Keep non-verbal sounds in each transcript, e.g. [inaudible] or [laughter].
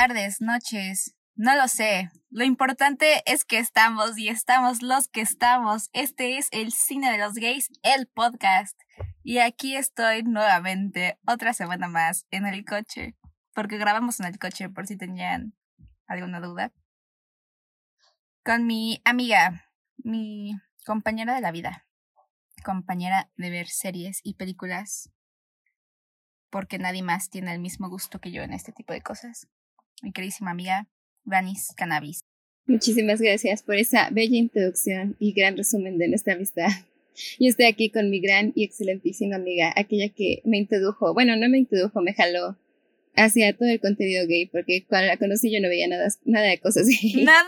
tardes, noches, no lo sé. Lo importante es que estamos y estamos los que estamos. Este es el Cine de los Gays, el podcast. Y aquí estoy nuevamente, otra semana más, en el coche. Porque grabamos en el coche, por si tenían alguna duda. Con mi amiga, mi compañera de la vida. Compañera de ver series y películas. Porque nadie más tiene el mismo gusto que yo en este tipo de cosas. Mi queridísima amiga, Vanis Cannabis. Muchísimas gracias por esa bella introducción y gran resumen de nuestra amistad. Yo estoy aquí con mi gran y excelentísima amiga, aquella que me introdujo, bueno, no me introdujo, me jaló hacia todo el contenido gay, porque cuando la conocí yo no veía nada, nada de cosas gay. ¿Nada?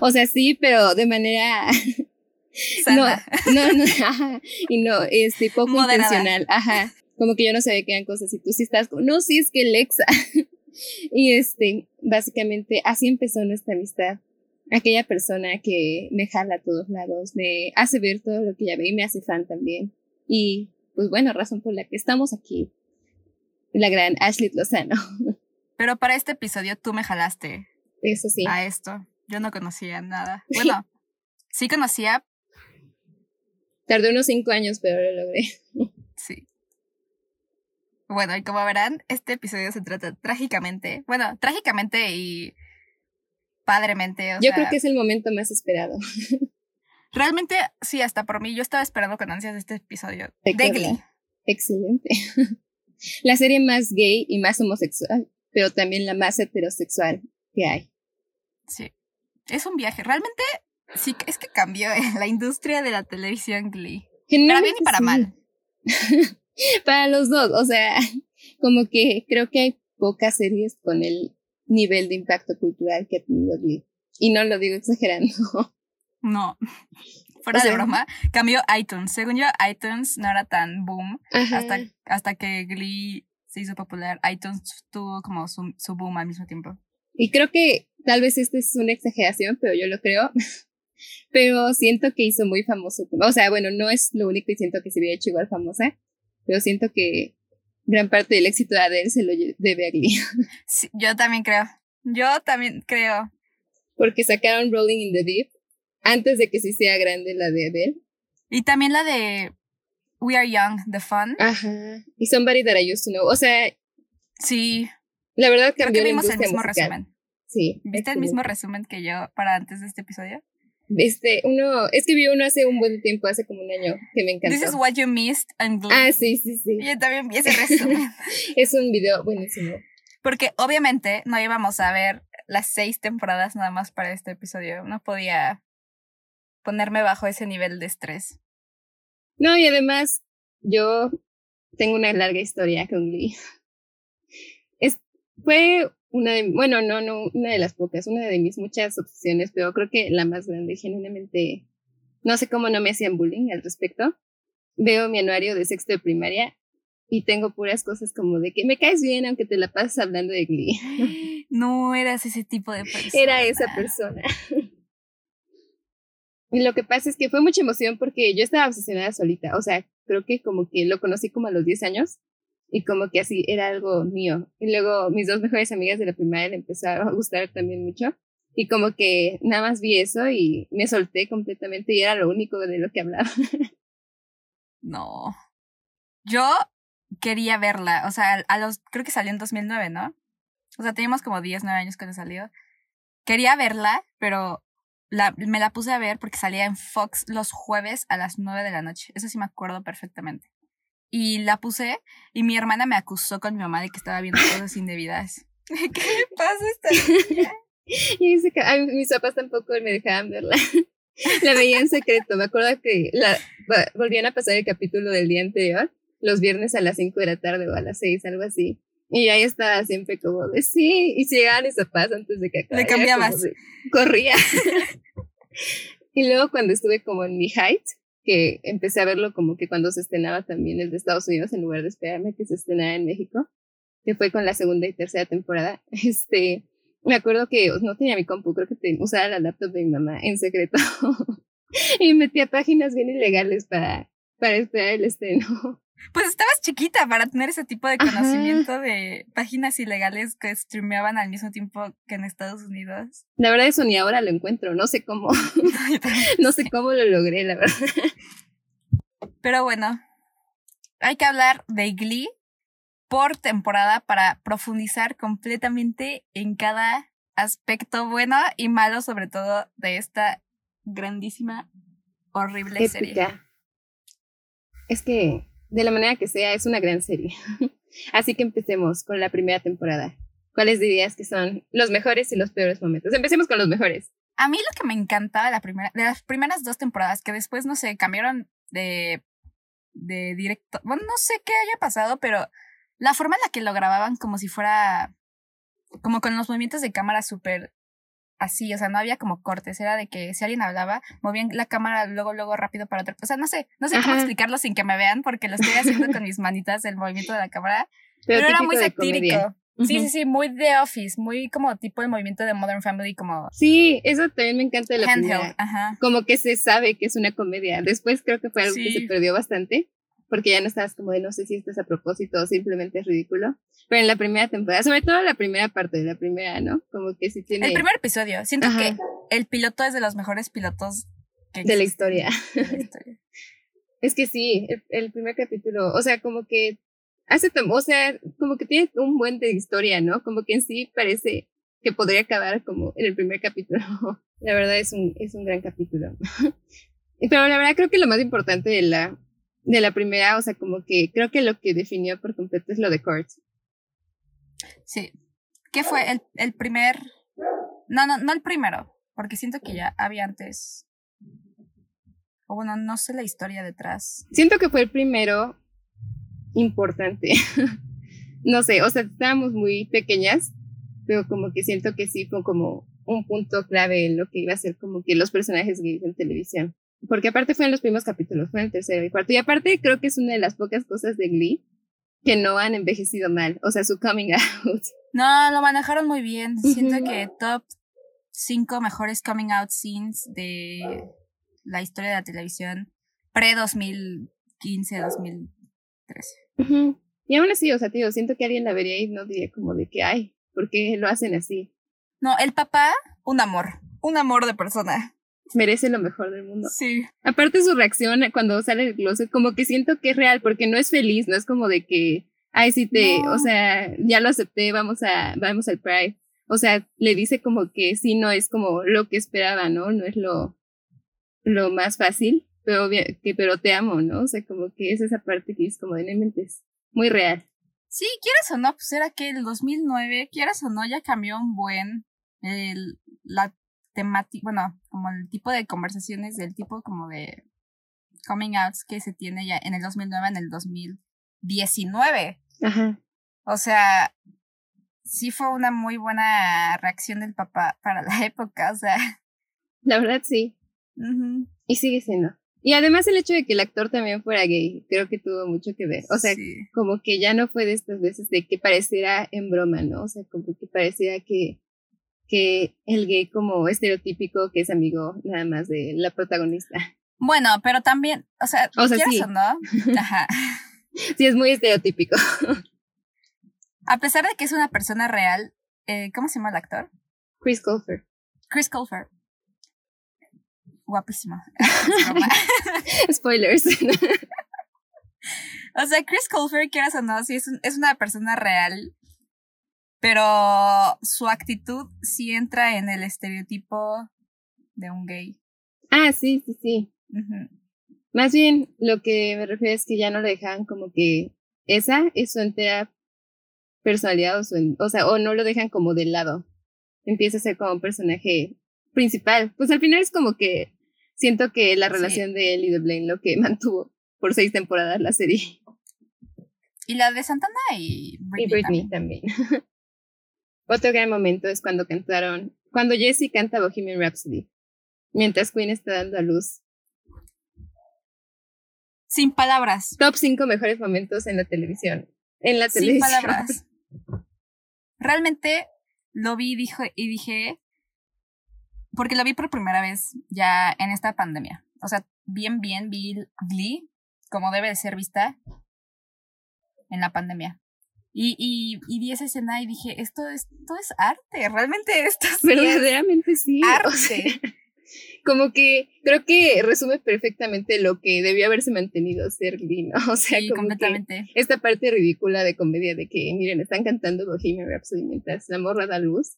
O sea, sí, pero de manera... [laughs] Sana. No, no, no, y no, este, poco Moderada. intencional, ajá. Como que yo no sabía que eran cosas y tú sí estás no, sí, es que Lexa. Y este, básicamente así empezó nuestra amistad. Aquella persona que me jala a todos lados, me hace ver todo lo que ya ve y me hace fan también. Y pues bueno, razón por la que estamos aquí. La gran Ashley Lozano. [laughs] Pero para este episodio tú me jalaste Eso sí. a esto. Yo no conocía nada. [laughs] Bueno, sí conocía, Tardé unos cinco años, pero lo logré. [laughs] sí. Bueno, y como verán, este episodio se trata trágicamente, bueno, trágicamente y padremente. O Yo sea, creo que es el momento más esperado. [laughs] Realmente, sí, hasta por mí, yo estaba esperando con ansias este episodio. De Glee. Excelente. [laughs] La serie más gay y más homosexual, pero también la más heterosexual que hay. Sí. Es un viaje. Realmente, sí, es que cambió la industria de la televisión Glee. Para bien y para mal. [laughs] para los dos, o sea, [laughs] como que creo que hay pocas series con el nivel de impacto cultural que ha tenido Glee. Y no lo digo exagerando. No. [laughs] Fuera O sea, de broma, cambió iTunes. Según yo, iTunes no era tan boom Ajá. hasta, hasta que Glee se hizo popular. iTunes tuvo como su, su boom al mismo tiempo. Y creo que tal vez esta es una exageración, pero yo lo creo. [laughs] Pero siento que hizo muy famoso. O sea, bueno, no es lo único y siento que se hubiera hecho igual famosa, pero siento que gran parte del éxito de Adele se lo debe a Glee. [laughs] Sí, yo también creo. Yo también creo. Porque sacaron Rolling in the Deep antes de que se hiciera grande la de Adele. Y también la de We Are Young, The Fun. Ajá. Y Somebody That I Used to Know. O sea, Sí, la verdad creo cambió que la vimos el mismo musical. resumen. Sí. ¿Viste el mismo resumen que yo para antes de este episodio? Este, uno, es que vi uno hace un buen tiempo, hace como un año, que me encantó. This is what you missed and Glee. Ah, sí, sí, sí. Yo también vi ese resumen. [laughs] Es un video buenísimo. Porque obviamente no íbamos a ver las seis temporadas nada más para este episodio. No podía ponerme bajo ese nivel de estrés. No, y además, yo tengo una larga historia con Glee. Es, fue una de, bueno, no, no, una de las pocas, una de mis muchas obsesiones, pero creo que la más grande, genuinamente, no sé cómo no me hacían bullying al respecto. Veo mi anuario de sexto de primaria y tengo puras cosas como de que me caes bien aunque te la pasas hablando de Glee. [gasps] No eras ese tipo de persona. Era esa persona. Y lo que pasa es que fue mucha emoción porque yo estaba obsesionada solita. O sea, creo que como que lo conocí como a los 10 años y como que así era algo mío. Y luego mis dos mejores amigas de la primaria le empezaron a gustar también mucho. Y como que nada más vi eso y me solté completamente y era lo único de lo que hablaba. [laughs] No. Yo quería verla. O sea, a los. Creo que salió en 2009, ¿no? O sea, teníamos como 10, 9 años cuando salió. Quería verla, pero la, me la puse a ver porque salía en Fox los jueves a las 9 de la noche. Eso sí me acuerdo perfectamente. Y la puse y mi hermana me acusó con mi mamá de que estaba viendo cosas indebidas. [laughs] ¿Qué le pasa a esta niña? [laughs] Y dice que ay, mis papás tampoco me dejaban verla. [laughs] La veía en secreto. Me acuerdo que la, volvían a pasar el capítulo del día anterior, los viernes a las 5 de la tarde o a las 6, algo así. Y ahí estaba siempre como de sí. Y si llegaban mis papás antes de que acabara. era cambiabas. corría. y luego cuando estuve como en mi height, que empecé a verlo como que cuando se estrenaba también el de Estados Unidos en lugar de esperarme que se estrenara en México, que fue con la segunda y tercera temporada, [laughs] este, me acuerdo que no tenía mi compu, creo que usaba la laptop de mi mamá en secreto [laughs] y metía páginas bien ilegales para, para esperar el estreno. Pues estabas chiquita para tener ese tipo de conocimiento de páginas ilegales que streameaban al mismo tiempo que en Estados Unidos. La verdad eso ni ahora lo encuentro, no sé cómo. [laughs] [laughs] no sé cómo lo logré, la verdad. Pero bueno, hay que hablar de Glee por temporada para profundizar completamente en cada aspecto bueno y malo, sobre todo de esta grandísima, horrible serie. Es que, de la manera que sea, es una gran serie. [laughs] Así que empecemos con la primera temporada. ¿Cuáles dirías que son los mejores y los peores momentos? Empecemos con los mejores. A mí lo que me encantaba de, la primera, de las primeras dos temporadas, que después, no sé, cambiaron de, de directo. Bueno, no sé qué haya pasado, pero la forma en la que lo grababan como si fuera. como con los movimientos de cámara súper así, o sea, no había como cortes, era de que si alguien hablaba, movían la cámara luego, luego rápido para otra. O sea, no sé, no sé cómo explicarlo sin que me vean, porque lo estoy haciendo con mis manitas el movimiento de la cámara. Pero, era muy satírico. Sí, sí, sí, muy The Office, muy como tipo el movimiento de Modern Family, como... Sí, eso también me encanta de la primera. Como que se sabe que es una comedia. Después creo que fue algo que se perdió bastante porque ya no estabas como de no sé si esto es a propósito o simplemente es ridículo. Pero en la primera temporada, sobre todo la primera parte de la primera, ¿no? Como que si tiene... El primer episodio, siento que el piloto es de los mejores pilotos de, la historia. [laughs] es que sí, el, primer capítulo, o sea, como que hace, o sea, como que tiene un buen de historia, ¿no? Como que en sí parece que podría acabar como en el primer capítulo. [laughs] la verdad es un, es un gran capítulo. [laughs] Pero la verdad creo que lo más importante de la, de la primera, o sea, como que creo que lo que definió por completo es lo de Kurt. Sí. ¿Qué fue el, el primer? No, no, no el primero, porque siento que ya había antes. O bueno, no sé la historia detrás. Siento que fue el primero importante. [laughs] no sé, o sea, estábamos muy pequeñas, pero como que siento que sí fue como un punto clave en lo que iba a ser como que los personajes gays en televisión porque aparte fue en los primeros capítulos, fue en el tercero y cuarto. Y aparte creo que es una de las pocas cosas de Glee que no han envejecido mal, o sea, su coming [laughs] out. No, lo manejaron muy bien. Siento que top cinco mejores coming out scenes de la historia de la televisión pre 2015, 2013. Y aún así, o sea, tío, siento que alguien la vería y no diría como de que, ay, ¿por qué lo hacen así? No, el papá, un amor, un amor de persona merece lo mejor del mundo. Sí. Aparte su reacción cuando sale el closet, como que siento que es real, porque no es feliz, no es como de que, ay, sí te, o sea, ya lo acepté, vamos a, vamos al Pride. O sea, le dice como que sí, no es como lo que esperaba, ¿no? No es lo, lo más fácil, pero, que, pero te amo, ¿no? O sea, como que es esa parte que es como de es muy real. Sí, quieras o no, pues era que el 2009, quieras o no, ya cambió un buen el, la temática, bueno, como el tipo de conversaciones del tipo como de coming outs que se tiene ya en el 2009, en el 2019. Ajá. O sea, sí fue una muy buena reacción del papá para la [laughs] época, o sea. La verdad sí. Y sigue siendo. Y además el hecho de que el actor también fuera gay, creo que tuvo mucho que ver. O sea, como que ya no fue de estas veces de que pareciera en broma, ¿no? O sea, como que pareciera que que el gay como estereotípico que es amigo nada más de la protagonista. Bueno, pero también, o sea, o sea sí. no? [laughs] Ajá. sí, es muy estereotípico. A pesar de que es una persona real, eh, ¿cómo se llama el actor? Chris Colfer. Chris Colfer. Guapísimo. [laughs] [laughs] Spoilers. o sea, Chris Colfer, quieras o no, sí es, es una persona real pero su actitud sí entra en el estereotipo de un gay. Ah, sí, sí, sí. Más bien, lo que me refiero es que ya no le dejan como que esa es su entera personalidad o, su, o sea, o no lo dejan como de lado. Empieza a ser como un personaje principal. Pues al final es como que siento que la relación de él y de Blaine lo que [laughs] mantuvo por seis temporadas la serie. Y la de Santana y Britney, y Britney también. [laughs] Otro gran momento es cuando cantaron, cuando Jessie canta Bohemian Rhapsody, mientras Queen está dando a luz. Sin palabras. Top 5 mejores momentos en la televisión. En la televisión. Sin palabras. [laughs] Realmente lo vi dijo, y dije, porque lo vi por primera vez ya en esta pandemia. O sea, bien, bien vi Glee, como debe de ser vista. en la pandemia. Y, y, y vi esa escena y dije, esto es, esto es arte, realmente esto es Verdaderamente sí. arte. [laughs] como que creo que resume perfectamente lo que debió haberse mantenido ser ¿no? [laughs] O sea, Sí, como completamente. que esta parte ridícula de comedia de que, miren, están cantando Bohemian Rhapsody mientras la morra da luz.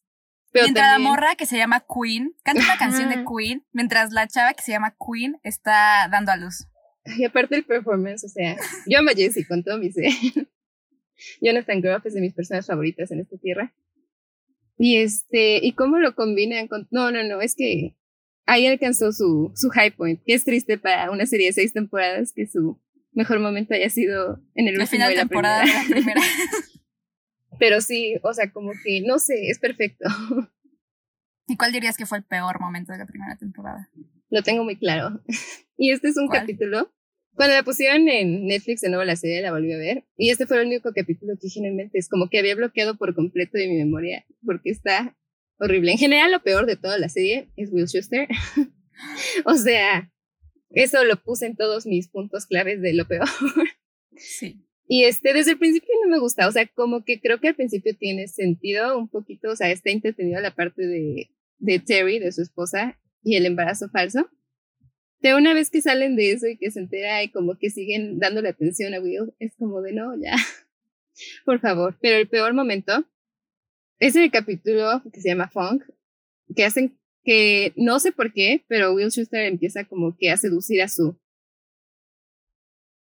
Pero mientras también- la morra que se llama Queen canta una canción de. Queen, mientras la chava que se llama Queen está dando a luz. Y aparte el performance, o sea, yo amo a Jessie con todo mi ser. [laughs] Jonathan Groff es de mis personas favoritas en esta tierra. Y este, y cómo lo combinan con. No, no, no, es que ahí alcanzó su, su high point, que es triste para una serie de seis temporadas que su mejor momento haya sido en el La último final de la temporada primera. de la primera. [laughs] Pero sí, o sea, como que, no sé, es perfecto. [laughs] ¿Y cuál dirías que fue el peor momento de la primera temporada? Lo tengo muy claro. [laughs] Y este es un ¿Cuál? capítulo. Cuando la pusieron en Netflix de nuevo la serie, la volví a ver. Y este fue el único capítulo que generalmente es como que había bloqueado por completo de mi memoria. Porque está horrible. En general, lo peor de toda la serie es Will Schuster. [laughs] o sea, eso lo puse en todos mis puntos claves de lo peor. Sí. Y este, desde el principio no me gusta, o sea, como que creo que al principio tiene sentido un poquito, o sea, está entretenido la parte de, de Terry, de su esposa, y el embarazo falso. Pero una vez que salen de eso y que se entera y como que siguen dándole atención a Will, es como de no, ya, [laughs] por favor. Pero el peor momento es en el capítulo que se llama Funk, que hacen que no sé por qué, pero Will Schuster empieza como que a seducir a su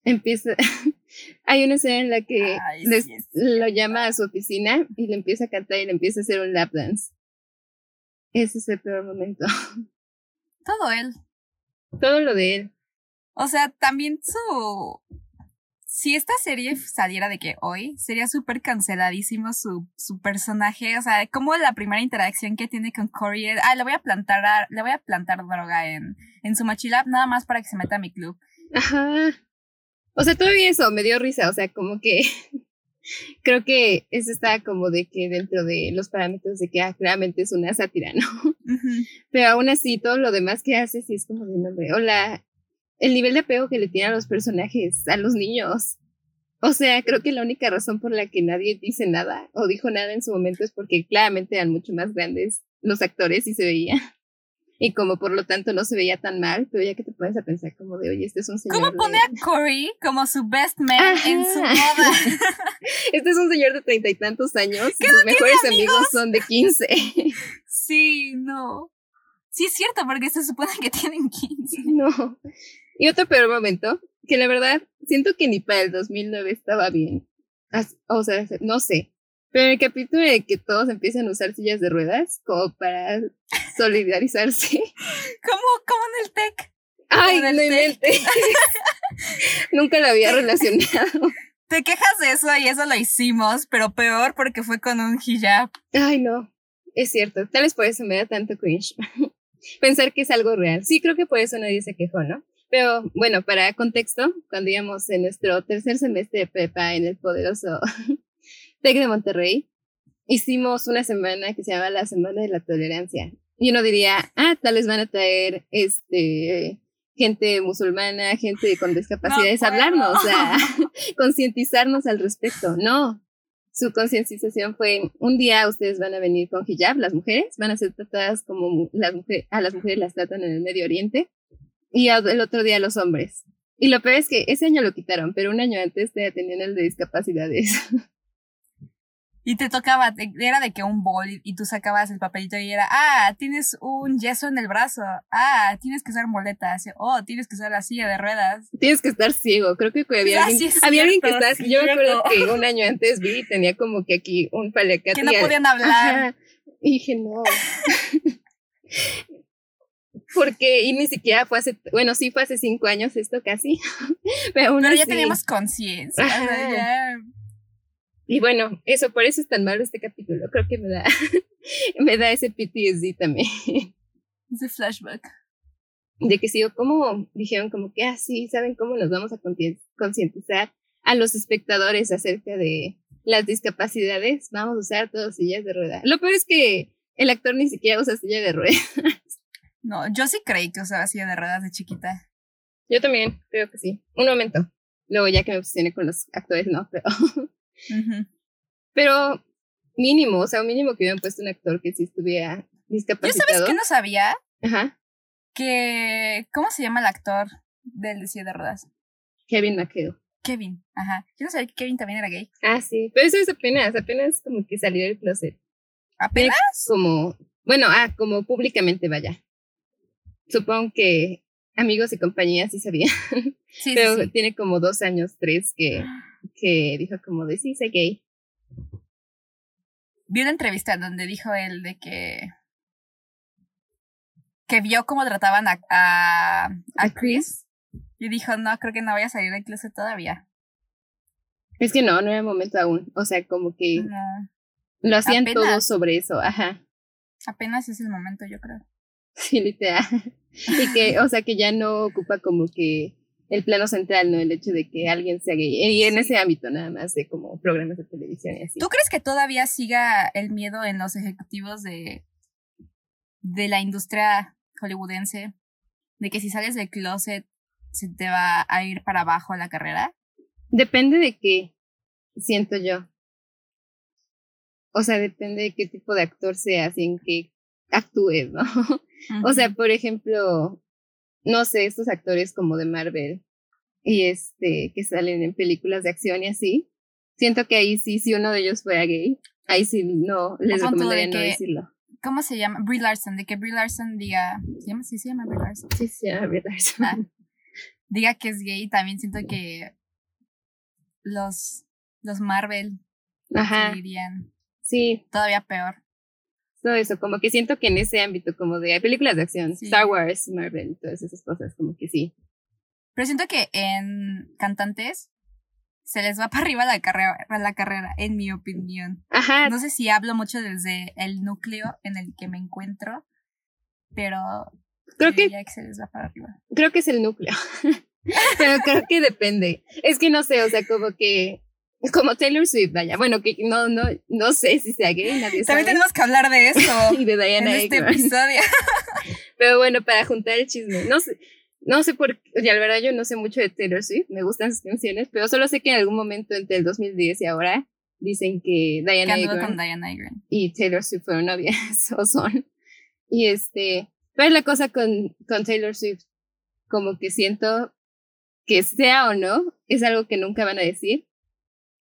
empieza [laughs] hay una escena en la que Ay, les- sí, lo llama a su oficina y le empieza a cantar y le empieza a hacer un lap dance. Ese es el peor momento. [laughs] Todo él. Todo lo de él. O sea, también su. Si esta serie saliera de que hoy, sería súper canceladísimo su, su personaje. O sea, como la primera interacción que tiene con Corey es, ah, le voy a plantar, a- le voy a plantar droga en, en su mochila, nada más para que se meta a mi club. Ajá. O sea, todavía eso me dio risa, o sea, como que [laughs] creo que eso está como de que dentro de los parámetros de que ah, claramente es una sátira, ¿no? Pero aún así, todo lo demás que hace sí es como de nombre. O la, el nivel de apego que le tienen a los personajes, a los niños. O sea, creo que la única razón por la que nadie dice nada o dijo nada en su momento es porque claramente eran mucho más grandes los actores y se veía. Y como por lo tanto no se veía tan mal, pero ya que te pones a pensar como de, oye, este es un señor. ¿Cómo de- pone a Corey como su best man en su boda? [laughs] Este es un señor de treinta y tantos años y ¿Que sus no mejores amigos amigos? son de quince. Sí, no. Sí es cierto, porque se supone que tienen 15. [laughs] No. Y otro peor momento, que la verdad siento que ni para el 2009 estaba bien. O sea, no sé. Pero en el capítulo el que todos empiezan a usar sillas de ruedas como para solidarizarse. [laughs] ¿Cómo, cómo en el tech? Ay, no té. inventes. [laughs] Nunca lo había relacionado. Te quejas de eso y eso lo hicimos, pero peor porque fue con un hijab. Ay, no. Es cierto. Tal vez por eso me da tanto cringe. [laughs] Pensar que es algo real. Sí, creo que por eso nadie se quejó, ¿no? Pero bueno, para contexto, cuando íbamos en nuestro tercer semestre de prepa en el poderoso TEC de Monterrey, hicimos una semana que se llama la Semana de la Tolerancia. Y uno diría, ah, tal vez van a traer este gente musulmana, gente con discapacidades puedo. hablarnos, [laughs] a concientizarnos al respecto. No, su concientización fue un día ustedes van a venir con hijab, las mujeres van a ser tratadas como las mujeres, a las mujeres las tratan en el Medio Oriente y el otro día los hombres. Y lo peor es que ese año lo quitaron, pero un año antes te tenían el de discapacidades. [laughs] Y te tocaba, era de que un bol y, tú sacabas el papelito y era, ah, tienes un yeso en el brazo, ah, tienes que usar muletas, oh, tienes que usar la silla de ruedas. Tienes que estar ciego. Creo que había Ah, alguien, había alguien que estaba. Yo me acuerdo que un año antes vi y tenía como que aquí un paliacate. Que no podían hablar. Ajá. Y dije, no. [laughs] Porque, y ni siquiera fue hace, bueno, sí fue hace cinco años esto casi, [laughs] pero aún Pero ya teníamos conciencia. o sea, Ajá. ya- Y bueno, eso, por eso es tan malo este capítulo. Creo que me da, [laughs] me da ese PTSD también. Ese flashback. De que sigo, como dijeron, como que, ah, sí, ¿saben cómo nos vamos a concientizar a los espectadores acerca de las discapacidades? Vamos a usar todas sillas de rueda. Lo peor es que el actor ni siquiera usa silla de rueda. No, yo sí creí que usaba silla de ruedas de chiquita. Yo también, creo que sí. Un momento. Luego ya que me obsesioné con los actores, no, pero... [laughs] Pero mínimo, o sea, un mínimo que hubieran puesto un actor que sí estuviera discapacitado. ¿Yo sabes que no sabía? Ajá. Que... ¿Cómo se llama el actor del de de Rodas? Kevin McHale. Kevin, ajá. Yo no sabía que Kevin también era gay. Ah, sí. Pero eso es apenas, apenas como que salió del closet. ¿Apenas? Como, bueno, ah, como públicamente vaya. Supongo que amigos y compañías sí sabían. Sí, Pero tiene como dos años, tres, que, [gasps] que dijo como de sí, soy gay. Vi una entrevista donde dijo él de que que vio cómo trataban a, a, a Chris y dijo, no, creo que no voy a salir del closet todavía. Es que no, no era momento aún. O sea, como que lo hacían todos sobre eso, ajá. Apenas es el momento, yo creo. Sí, literal. [laughs] y que, o sea, que ya no ocupa como que el plano central, ¿no? El hecho de que alguien sea gay. Y en ese ámbito nada más de como programas de televisión y así. ¿Tú crees que todavía siga el miedo en los ejecutivos de, de la industria hollywoodense? De que si sales del closet se te va a ir para abajo la carrera? Depende de qué, siento yo. O sea, depende de qué tipo de actor seas y en qué actúes, ¿no? [laughs] O sea, por ejemplo, no sé, estos actores como de Marvel y este, que salen en películas de acción y así, siento que ahí sí, si uno de ellos fuera gay, ahí sí no, les recomendaría no decirlo. ¿Cómo se llama? Brie Larson, de que Brie Larson diga, ¿se llama? Sí, se llama Brie Larson. Sí, se llama Brie Larson. Ah, diga que es gay, también siento que los, los Marvel Ajá. dirían sí. todavía peor. Todo eso, como que siento que en ese ámbito, como de hay películas de acción, Star Wars, Marvel, todas esas cosas, como que sí. Pero siento que en cantantes se les va [laughs] para arriba la carrera, la carrera, en mi opinión. Ajá. No sé si hablo mucho desde el núcleo en el que me encuentro, pero Creo que, se les va para arriba. Creo que es el núcleo. [laughs] Pero creo que depende. Es que no sé, o sea, como que [laughs] como Taylor Swift, vaya. Bueno, que no, no, no sé si sea gay, nadie También tenemos que hablar de eso. [laughs] y de Diana en este episodio. [laughs] Pero bueno, para juntar el chisme, no sé, no sé por qué, la verdad yo no sé mucho de Taylor Swift, me gustan sus canciones, pero solo sé que en algún momento entre el 2010 y ahora dicen que Diana Agron y Taylor Swift fueron novias o son. Y este, pero es la cosa con, con Taylor Swift, como que siento que sea o no, es algo que nunca van a decir,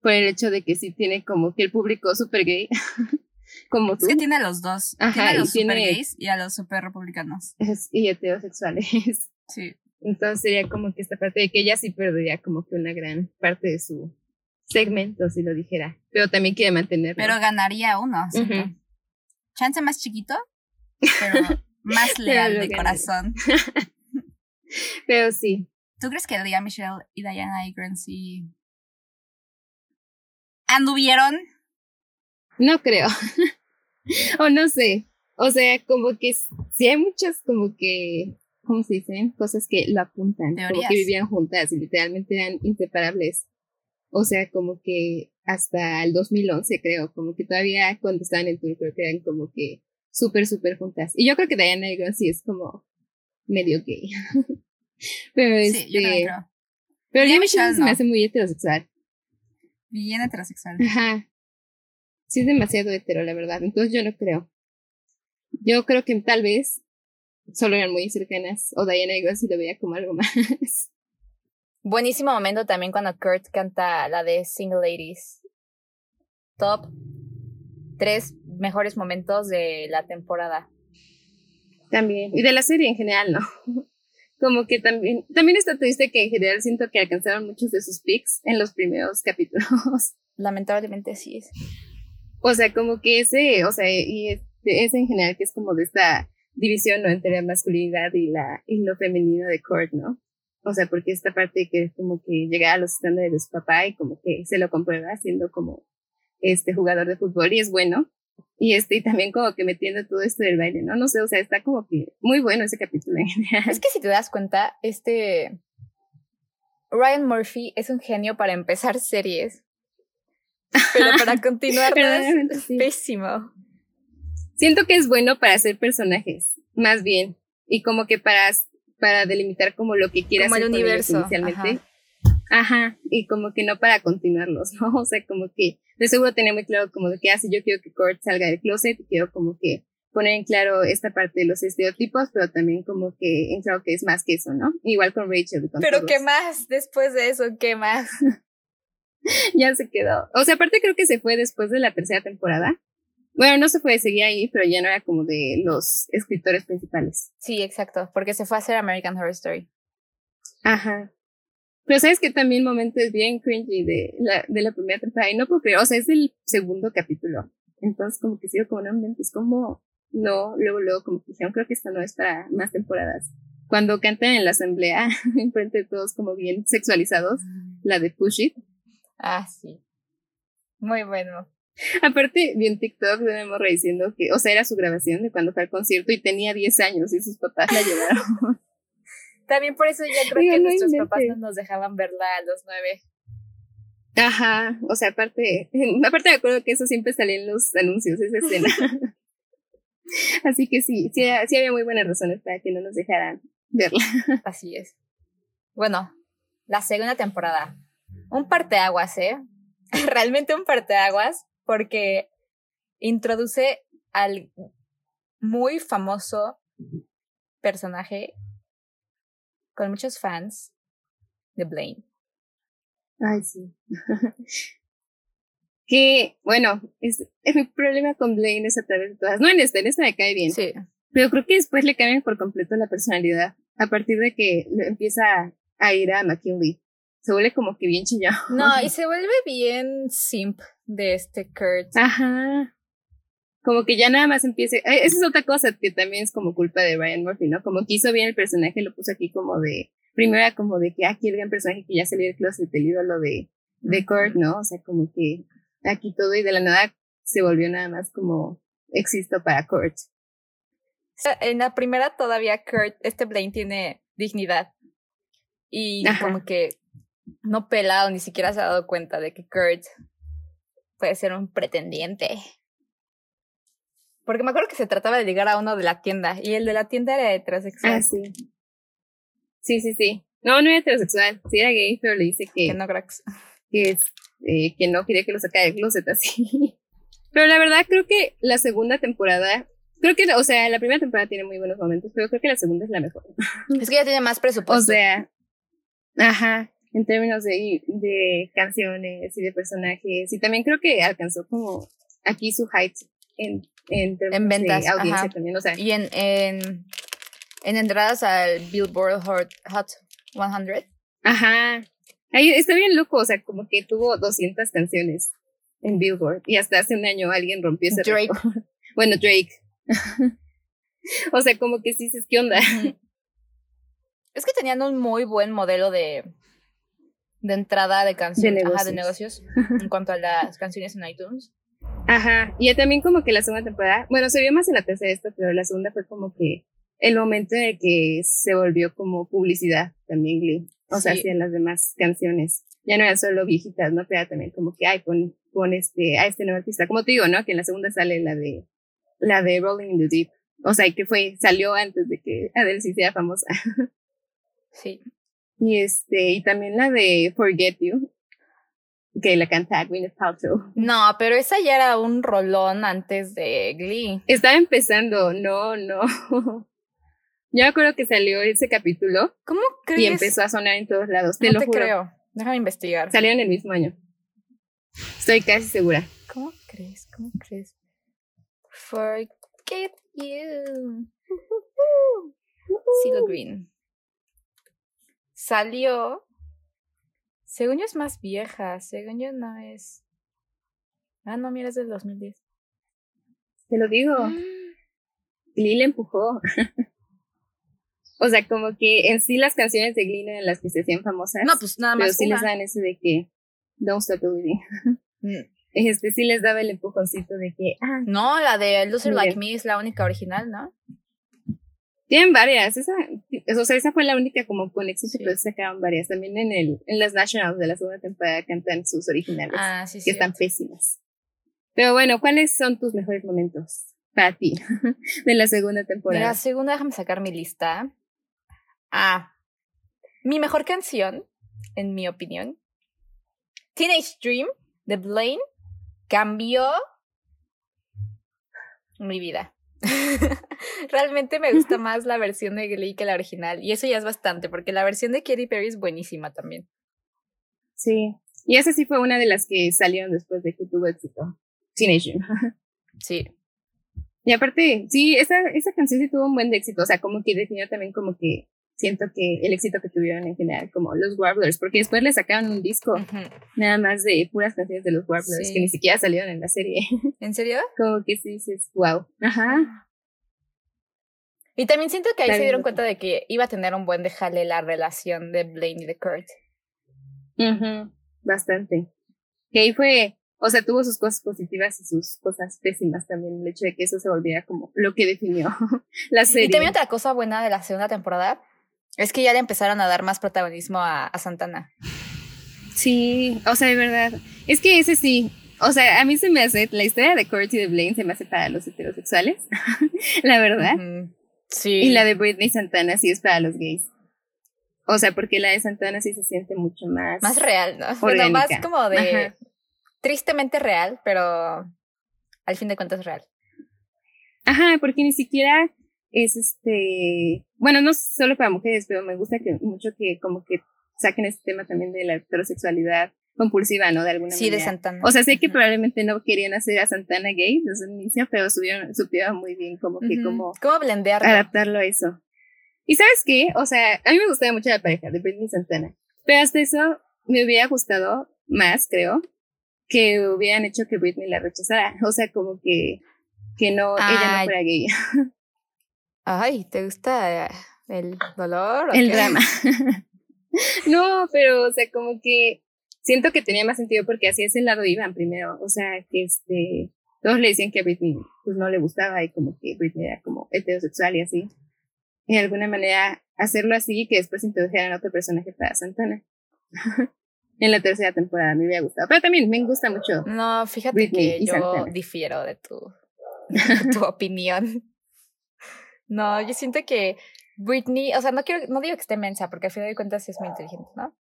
por el hecho de que sí tiene como que el público super gay, [laughs] como tú. Es que tiene a los dos, tiene a los super gays y a los super republicanos. y heterosexuales. [laughs] Sí. Entonces sería como que esta parte de que ella sí perdería como que una gran parte de su segmento, si lo dijera, pero también quiere mantenerlo. Pero ganaría uno, Chance más chiquito, pero [laughs] más leal de corazón. Pero sí. ¿Tú crees que Lea Michelle y Diana Agron sí anduvieron? No creo. [laughs] o no sé. O sea, como que sí hay muchas como que, ¿cómo se dicen? Cosas que lo apuntan. Como que vivían juntas y literalmente eran inseparables. O sea, como que hasta el 2011 creo, como que todavía cuando estaban en tour creo que eran como que súper, súper juntas. Y yo creo que Diana sí es como medio gay. [laughs] pero este. Sí, yo este, creo. Pero Lea Michelle se me hace muy heterosexual. Bien heterosexual. Ajá. Sí es demasiado hetero, la verdad. Entonces yo no creo. Yo creo que tal vez solo eran muy cercanas. O Diana Agron sí lo veía como algo [laughs] más. Buenísimo momento también cuando Kurt canta la de Single Ladies. Top tres mejores momentos de la temporada. También, y de la serie en general, ¿no? Como que también, también está triste que en general siento que alcanzaron muchos de sus picks en los primeros [laughs] capítulos. Lamentablemente sí es. O sea, como que ese, o sea, y ese en general que es como de esta división, ¿no? Entre la masculinidad y la, y lo femenino de Kurt, ¿no? O sea, porque esta parte que es como que llega a los estándares de su papá y como que se lo comprueba siendo como este jugador de fútbol y es bueno. Y este, y también como que metiendo todo esto del baile, ¿no? No sé, o sea, está como que muy bueno ese capítulo Es que si te das cuenta, este Ryan Murphy es un genio para empezar series. Pero para [laughs] continuar es pésimo. Siento que es bueno para hacer personajes, más bien. Y como que para, para delimitar como lo que quieras como el universo. inicialmente. Ajá, y como que no para continuarlos, ¿no? [laughs] O sea, como que de seguro tenía muy claro como de que, ah, yo quiero que Kurt salga del closet y quiero como que poner en claro esta parte de los estereotipos, pero también como que en claro que es más que eso, ¿no? Igual con Rachel. pero ¿qué más? Después de eso, ¿qué más? [laughs] ya se quedó. O sea, aparte creo que se fue después de la tercera temporada. Bueno, no se fue, seguía ahí, pero ya no era como de los escritores principales. Sí, exacto, porque se fue a hacer American Horror Story. Ajá. Pero sabes que también momento es bien cringy de la, de la primera temporada y no puedo creer, o sea, es el segundo capítulo. Entonces como que sigo como, no, es como, no, luego, luego como que dijeron, creo que esta no es para más temporadas. Cuando cantan en la asamblea, [laughs] enfrente de todos como bien sexualizados, la de Push It. Ah, sí. Muy bueno. Aparte, vi un TikTok de una morra diciendo que, o sea, era su grabación de cuando fue al concierto y tenía 10 años y sus papás la llevaron. [laughs] También por eso yo creo que nuestros papás no nos dejaban verla a los nueve. Ajá, o sea, aparte, [laughs] aparte me acuerdo que eso siempre salía en los anuncios, esa escena. [laughs] Así que sí, sí, sí había muy buenas razones para que no nos dejaran verla. [laughs] Así es. Bueno, la segunda temporada. Un parteaguas, ¿eh? Realmente un parteaguas, porque introduce al muy famoso personaje con muchos fans de Blaine. Ay, sí. [laughs] que, bueno, es, mi problema con Blaine es a través de todas. No en esta, en esta me cae bien. Sí. Pero creo que después le cambian por completo la personalidad. A partir de que empieza a ir a McKinley. Se vuelve como que bien chillado. No, y [laughs] se vuelve bien simp de este Kurt. Ajá. Como que ya nada más empiece. Eh, esa es otra cosa que también es como culpa de Ryan Murphy, ¿no? Como que hizo bien el personaje, lo puso aquí como de. Primero era como de que aquí el gran personaje que ya salió del closet, el ídolo de, de Kurt, ¿no? O sea, como que aquí todo y de la nada se volvió nada más como existo para Kurt. En la primera todavía Kurt, este Blaine tiene dignidad. Y como que no pelado, ni siquiera se ha dado cuenta de que Kurt puede ser un pretendiente. Porque me acuerdo que se trataba de ligar a uno de la tienda y el de la tienda era heterosexual. Ah, sí. Sí, sí, sí. No, no era heterosexual. Sí era gay, pero le dice que. Que no cracks. Que es eh, que no quería que lo sacara del closet así. [laughs] Pero la verdad creo que la segunda temporada, creo que, o sea, la primera temporada tiene muy buenos momentos, pero creo que la segunda es la mejor. [laughs] Es que ya tiene más presupuesto. O sea, ajá, en términos de, de canciones y de personajes, y también creo que alcanzó como aquí su height en, en, en ventas, de audiencia también, o sea. Y en, en, en entradas al Billboard Hot, Hot 100. Ajá, Ahí está bien loco, o sea, como que tuvo 200 canciones en Billboard y hasta hace un año alguien rompió ese Drake. [laughs] bueno, Drake. [laughs] o sea, como que sí, dices, ¿qué onda? [laughs] Es que tenían un muy buen modelo de, de entrada de canciones, de negocios. de negocios en cuanto a las canciones en iTunes. Ajá, y también como que la segunda temporada, bueno, se vio más en la tercera esto, pero la segunda fue como que el momento en el que se volvió como publicidad también Glee. O sea, hacían las demás canciones. Ya no eran solo viejitas, ¿no? Pero también como que, ay, pon, pon este, a este nuevo artista. Como te digo, ¿no? Que en la segunda sale la de, la de Rolling in the Deep. O sea, que fue, salió antes de que Adele se hiciera famosa. Sí. [laughs] Y este, y también la de Forget You, que la canta Gwyneth Paltrow. No, pero esa ya era un rolón antes de Glee. Estaba empezando, no, no. Yo me acuerdo que salió ese capítulo. ¿Cómo crees? Y empezó a sonar en todos lados. Te no lo te creo. Déjame investigar. Salió en el mismo año. Estoy casi segura. ¿Cómo crees? ¿Cómo crees? Forget you. [laughs] Silo Green. Salió. Según yo es más vieja. Según yo no es. Ah, no, mira, es del 2010. Te lo digo. Lili empujó. [laughs] O sea, como que en sí las canciones de Glee en las que se hacían famosas. No, pues nada más. Pero sí les dan ese de que Don't Stop Believing. Mm. [laughs] Este sí les daba el empujoncito de que. Ah, no, la de Loser Like Me es la única original, ¿no? Tienen varias. Esa, o sea, esa fue la única como con éxito, pero sacaban varias. También en el en las Nationals de la segunda temporada cantan sus originales. Ah, sí, Que están pésimas. Pero bueno, ¿cuáles son tus mejores momentos para ti [laughs] de la segunda temporada? De la segunda, déjame sacar mi lista. Ah, mi mejor canción en mi opinión. Teenage Dream de Blaine cambió mi vida. [laughs] Realmente me gusta más la versión de Glee que la original. Y eso ya es bastante, porque la versión de Katy Perry es buenísima también. Sí. Y esa sí fue una de las que salieron después de que tuvo éxito. Teenage Dream. [laughs] sí. Y aparte, sí, esa, esa canción sí tuvo un buen éxito. O sea, como que definió también como que siento que el éxito que tuvieron en general, como los Warblers, porque después le sacaron un disco nada más de puras canciones de los Warblers que ni siquiera salieron en la serie. [laughs] ¿En serio? como que sí dices, wow. Ajá. Y también siento que ahí se dieron cuenta de que iba a tener un buen dejale la relación de Blaine y de Kurt. Bastante. Que ahí fue, o sea, tuvo sus cosas positivas y sus cosas pésimas también, el hecho de que eso se volviera como lo que definió [laughs] la serie. Y también otra cosa buena de la segunda temporada es que ya le empezaron a dar más protagonismo a, Santana. Sí, o sea, de verdad. Es que ese sí. O sea, a mí se me hace, la historia de Kurt y de Blaine se me hace para los heterosexuales, [laughs] la verdad. Sí. Y la de Britney Santana sí es para los gays. O sea, porque la de Santana sí se siente mucho más. Más real, ¿no? Bueno, más como de. Tristemente real, pero al fin de cuentas real. Ajá, porque ni siquiera es este, bueno, no solo para mujeres, pero me gusta que mucho que como que saquen este tema también de la heterosexualidad compulsiva, ¿no? De alguna sí, manera. de Santana. O sea, sé que probablemente no querían hacer a Santana gay desde el inicio, pero subieron, supieron muy bien como que como ¿Cómo blendearlo? adaptarlo a eso. Y ¿sabes qué? O sea, a mí me gustaba mucho la pareja de Britney y Santana, pero hasta eso me hubiera gustado más, creo, que hubieran hecho que Britney la rechazara. O sea, como que, que no, ella no fuera gay. [laughs] Ay, ¿te gusta eh, el dolor? el drama. [laughs] no, pero, o sea, como que siento que tenía más sentido porque así es el lado Iván primero. O sea, que este, todos le decían que a Britney pues no le gustaba y como que Britney era como heterosexual y así. Y de alguna manera hacerlo así que después introdujeran a otro personaje para Santana. [laughs] en la tercera temporada me hubiera gustado. Pero también me gusta mucho. No, fíjate que yo difiero de tu, de tu [laughs] opinión. No, yo siento que Britney, o sea, no quiero, no digo que esté mensa, porque al final de cuentas es muy inteligente, ¿no?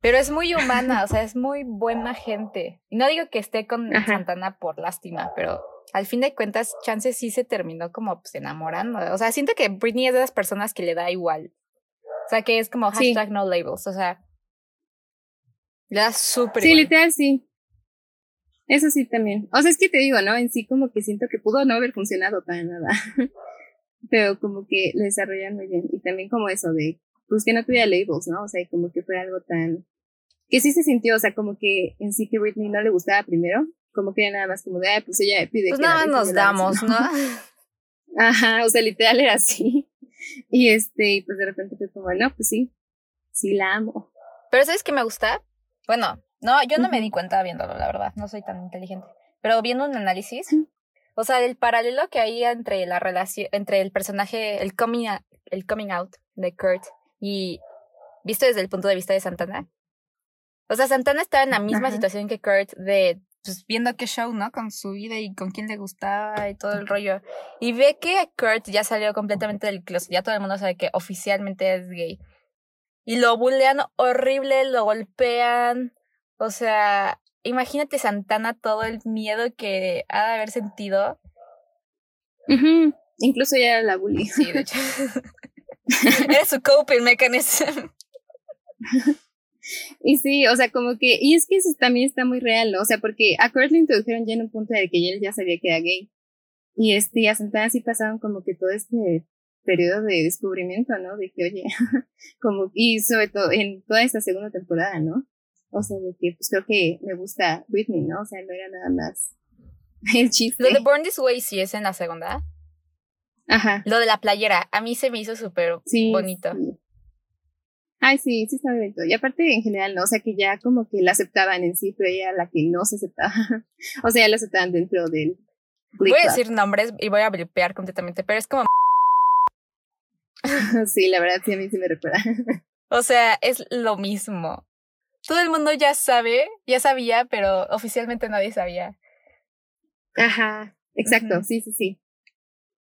Pero es muy humana, o sea, es muy buena gente. Y no digo que esté con Santana por lástima, pero al fin de cuentas, Chance sí se terminó como pues enamorando. O sea, siento que Britney es de las personas que le da igual. O sea, que es como hashtag no labels. O sea, le da súper Sí, literal, sí. Eso sí también. O sea, es que te digo, ¿no? En sí como que siento que pudo no haber funcionado para nada. [laughs] pero como que lo desarrollan muy bien. Y también como eso de, pues que no tuviera labels, ¿no? O sea, como que fue algo tan, que sí se sintió, o sea, como que en sí que Britney no le gustaba primero, como que era nada más como de, ah, pues ella pide pues que nada nos damos, ¿no? [laughs] Ajá, o sea, literal era así. Y este, y pues de repente fue como, no, pues sí, sí la amo. Pero ¿sabes qué me gusta? Bueno, no, yo no me di cuenta viéndolo, la verdad, no soy tan inteligente. Pero viendo un análisis, o sea, el paralelo que hay entre la relación, entre el personaje, el coming, el coming out de Kurt y visto desde el punto de vista de Santana. O sea, Santana estaba en la misma situación que Kurt de pues viendo qué show, ¿no? Con su vida y con quién le gustaba y todo el rollo. Y ve que Kurt ya salió completamente del closet. Ya todo el mundo sabe que oficialmente es gay. Y lo bullean horrible, lo golpean. O sea, imagínate Santana todo el miedo que ha de haber sentido. Incluso ya era la bully. Sí, de hecho. [laughs] era su coping mechanism. y sí, o sea, como que, y es que eso también está muy real, ¿no? O sea, porque a Kurt le introdujeron ya en un punto de que él ya sabía que era gay. Y este, y a Santana sí pasaron como que todo este periodo de descubrimiento, ¿no? De que, oye, [laughs] como, y sobre todo en toda esta segunda temporada, ¿no? O sea, de que pues creo que me gusta Britney, ¿no? O sea, no era nada más [laughs] el chiste. Lo de Born This Way sí es en la segunda. Ajá. Lo de la playera, a mí se me hizo súper bonito. Ay, sí, sí está bonito. Y aparte, en general, ¿no? O sea, que ya como que la aceptaban en sí, pero ella la que no se aceptaba. [laughs] o sea, ya la aceptaban dentro del. voy a decir nombres y voy a blipear completamente, pero es como. [laughs] sí, la verdad, sí, a mí sí me recuerda. o sea, es lo mismo todo el mundo ya sabe, ya sabía, pero oficialmente nadie sabía. Ajá, exacto, sí, sí, sí.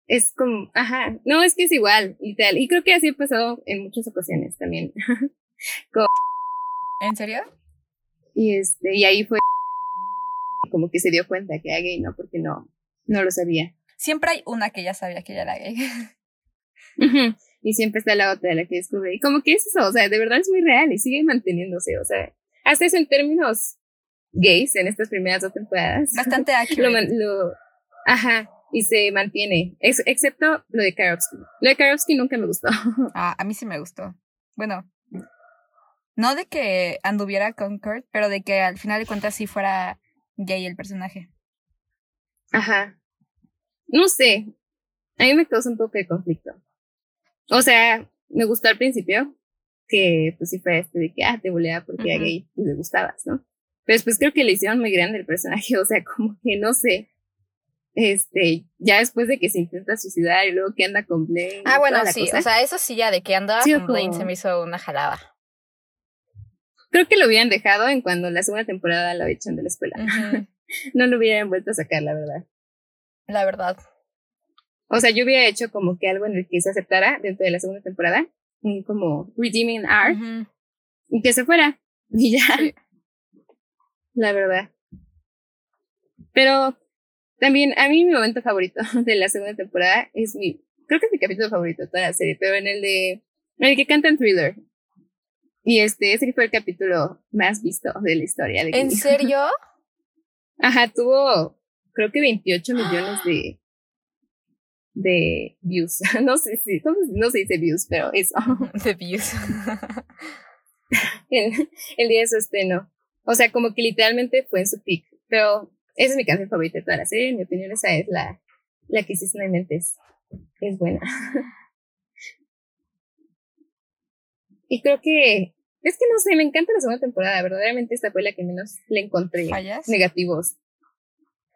Es como, ajá, no, es que es igual, literal. Y creo que así ha pasado en muchas ocasiones también. [laughs] ¿En serio? Y este, y ahí fue [laughs] como que se dio cuenta que era gay, ¿no? Porque no, no lo sabía. Siempre hay una que ya sabía que ella era gay. [laughs] Y siempre está la otra, la que descubre. Y como que es eso, o sea, de verdad es muy real y sigue manteniéndose, o sea, hasta eso en términos gays en estas primeras dos temporadas. Bastante [laughs] lo, lo, ajá, y se mantiene, ex, excepto lo de Karofsky. Lo de Karofsky nunca me gustó. [laughs] Ah, a mí sí me gustó. Bueno, no de que anduviera con Kurt, pero de que al final de cuentas sí fuera gay el personaje. Ajá. No sé. A mí me causa un poco de conflicto. O sea, me gustó al principio que pues sí fue este de que ah, te volea porque era gay y le gustabas, ¿no? Pero después creo que le hicieron muy grande el personaje, [laughs] o sea, como que no sé. Este, ya después de que se intenta suicidar y luego que anda con Blaine. Ah, bueno, sí, o sea, eso sí ya de que andaba con Blaine se me hizo una jalada. Creo que lo hubieran dejado en cuando la segunda temporada lo echan de la escuela. [laughs] no lo hubieran vuelto a sacar, la verdad. La verdad. O sea, yo hubiera hecho como que algo en el que se aceptara dentro de la segunda temporada, como redeeming art, y que se fuera. Y ya. La verdad. Pero también a mí mi momento favorito [laughs] de la segunda temporada es mi, creo que es mi capítulo favorito de toda la serie, pero en el de, en el que cantan Thriller. Y este, ese fue el capítulo más visto de la historia. De ¿En serio? [laughs] Ajá, tuvo creo que 28 millones de, de views. [laughs] No sé si, no se dice views, pero eso. [laughs] De views. [laughs] el, el día de su estreno. O sea, como que literalmente fue en su pick. Pero esa es mi canción favorita de toda la serie. En mi opinión, esa es la, la que sí mente es, es buena. y creo que es que no sé, me encanta la segunda temporada. Verdaderamente esta fue la que menos le encontré negativos.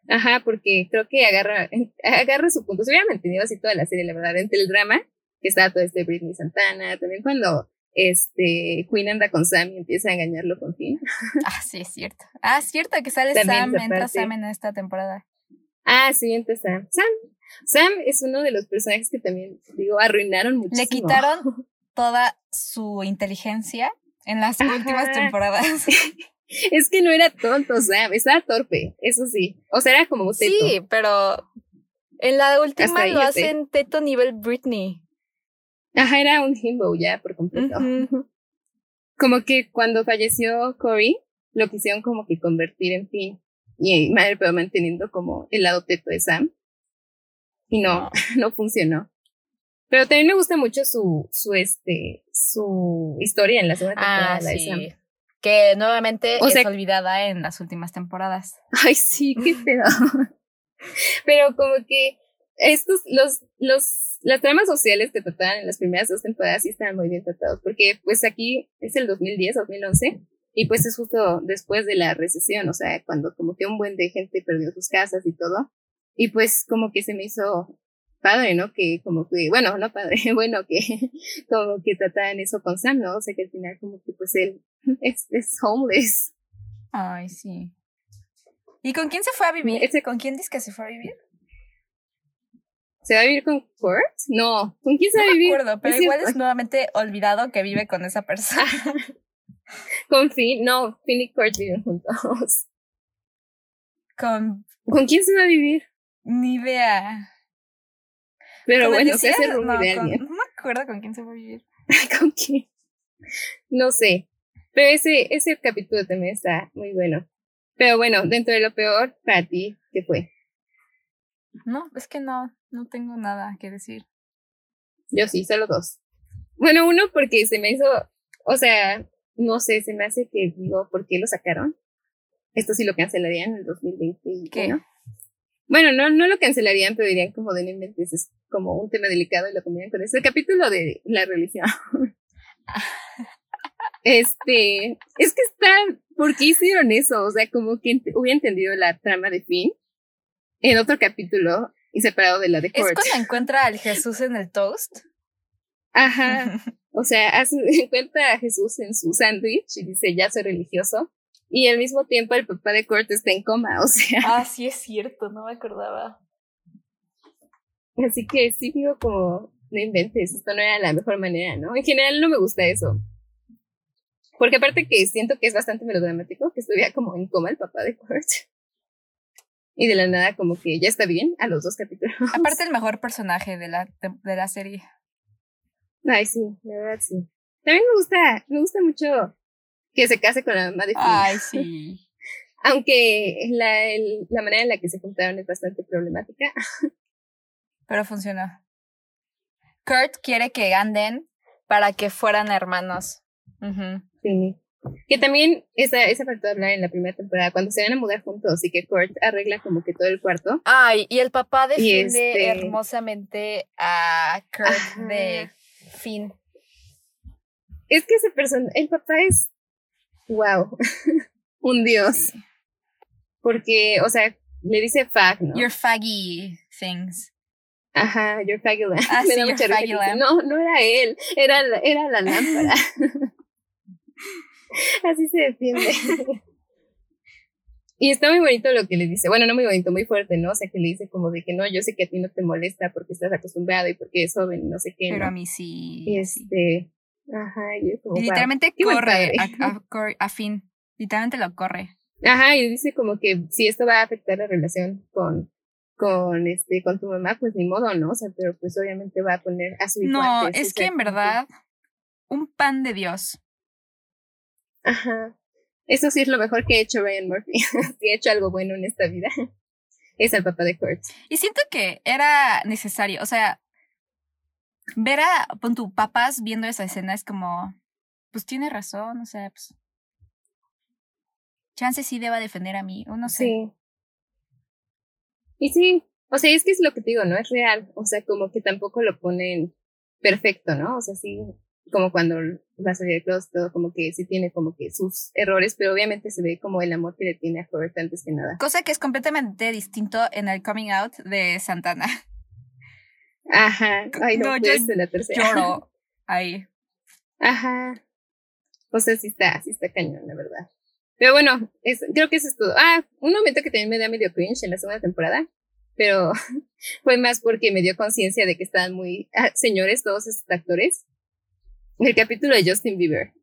Ajá, porque creo que agarra, [laughs] agarra su punto. Se hubiera mantenido así toda la serie, la verdad, entre el drama, que está todo este Britney Santana, también cuando este Queen anda con Sam y empieza a engañarlo con Finn. [laughs] Ah, sí, es cierto. Ah, cierto que sale Sam, entra Sam en esta temporada. Ah, sí, entra Sam. Sam. Sam es uno de los personajes que también, digo, arruinaron muchísimo. Le quitaron [laughs] toda su inteligencia en las últimas temporadas. [laughs] Es que no era tonto, Sam, estaba torpe, eso sí. O sea, era como un teto. Sí, pero en la última lo hacen teto nivel Britney. Ajá, era un himbo ya por completo. [laughs] Como que cuando falleció Corey, lo quisieron como que convertir en fin. Y madre, pero manteniendo como el lado teto de Sam. Y no, no [laughs] funcionó. Pero también me gusta mucho su, su, este, su historia en la segunda temporada ah, de Sam. Que nuevamente es olvidada en las últimas temporadas. [laughs] Ay, sí, qué [laughs] feo. Pero como que estos, los, los, las tramas sociales que trataban en las primeras dos temporadas sí estaban muy bien tratados, porque pues aquí es el 2010, 2011, y pues es justo después de la recesión, o sea, cuando como que un buen de gente perdió sus casas y todo, y pues como que se me hizo padre, ¿no? Que como que, bueno, no padre, [laughs] bueno, que [laughs] como que trataban eso con Sam, ¿no? O sea, que al final como que pues él [laughs] es, es homeless. Ay, sí. ¿Y con quién se fue a vivir? ¿Con quién dice que se fue a vivir? ¿Se va a vivir con Kurt? No, ¿con quién se va a vivir? No me acuerdo, pero igual es nuevamente olvidado que vive con esa persona. con Finn, no, Finn y Kurt viven juntos. Con... ¿Con quién se va a vivir? Ni idea. Pero bueno, se hace no, de alguien. no me acuerdo con quién se va a vivir. [laughs] ¿Con quién? No sé. Pero ese, ese capítulo también está muy bueno. Pero bueno, dentro de lo peor, para ti, ¿qué fue? No, es que no, no tengo nada que decir. Yo sí, solo dos. Bueno, uno porque se me hizo, o sea, no sé, se me hace que digo, ¿por qué lo sacaron? Esto sí lo cancelarían en el 2020. ¿Qué? Bueno, no, no lo cancelarían, pero dirían como de no es como un tema delicado y lo combinan con este capítulo de la religión. [laughs] este, es que está, ¿por qué hicieron eso? O sea, como que hubiera entendido la trama de Finn en otro capítulo y separado de la de Court. ¿Es cuando encuentra al Jesús en el toast? Ajá. [laughs] O sea, hace, [laughs] encuentra a Jesús en su sándwich y dice, ya soy religioso. Y al mismo tiempo el papá de Court está en coma, o sea. [laughs] Ah, sí es cierto, no me acordaba. Así que sí digo como, no inventes, esto no era la mejor manera, ¿no? En general no me gusta eso. Porque aparte que siento que es bastante melodramático, que estuviera como en coma el papá de Kurt. Y de la nada como que ya está bien a los dos capítulos. Aparte el mejor personaje de la, de, la serie. Ay, sí, la verdad sí. También me gusta, me gusta mucho que se case con la mamá de Finn. Ay, sí. [laughs] Aunque la, la manera en la que se juntaron es bastante problemática. Pero funcionó. Kurt quiere que anden para que fueran hermanos. Sí. Que también esa, esa faltó hablar en la primera temporada, cuando se van a mudar juntos y que Kurt arregla como que todo el cuarto. Ay, y el papá defiende este hermosamente a Kurt de Finn. Es que ese persona, el papá es wow, [laughs] un dios. Porque, o sea, le dice fag, ¿no? Your faggy things. Ajá, your faggy [laughs] lamp. Ah, Me da mucha No, no era él, era, era la lámpara. [laughs] Así se defiende. y está muy bonito lo que le dice. Bueno, no muy bonito, muy fuerte, ¿no? O sea, que le dice como de que no, yo sé que a ti no te molesta porque estás acostumbrado y porque es joven y no sé qué. Pero a mí sí. Este. Ajá, y es como. literalmente corre a, [laughs] a, fin. Literalmente lo corre. Ajá, y dice como que si esto va a afectar la relación con, con este, con tu mamá, pues ni modo, ¿no? O sea, pero pues obviamente va a poner a su hijo. No, es que en verdad, un pan de Dios. Ajá. Eso sí es lo mejor que ha hecho Ryan Murphy. [laughs] si ha hecho algo bueno en esta vida, [laughs] es el papá de Kurt. Y siento que era necesario. O sea, ver a con tu papás viendo esa escena es como, pues tiene razón, o sea, pues. Chance sí deba defender a mí, o no sé. Sí. Y sí, o sea, es que es lo que te digo, no es real. O sea, como que tampoco lo ponen perfecto, ¿no? O sea, sí, como cuando va a salir el todo como que sí tiene como que sus errores, pero obviamente se ve como el amor que le tiene a Robert antes que nada. Cosa que es completamente distinto en el coming out de Santana. Ajá, ay no, yo la tercera. Lloro ahí. [laughs] Ajá. O sea, sí está, sí está cañón, la verdad. Pero bueno, es, creo que eso es todo. Ah, un momento que también me da medio cringe en la segunda temporada, pero [laughs] fue más porque me dio conciencia de que estaban muy ah, señores todos esos actores el capítulo de Justin Bieber.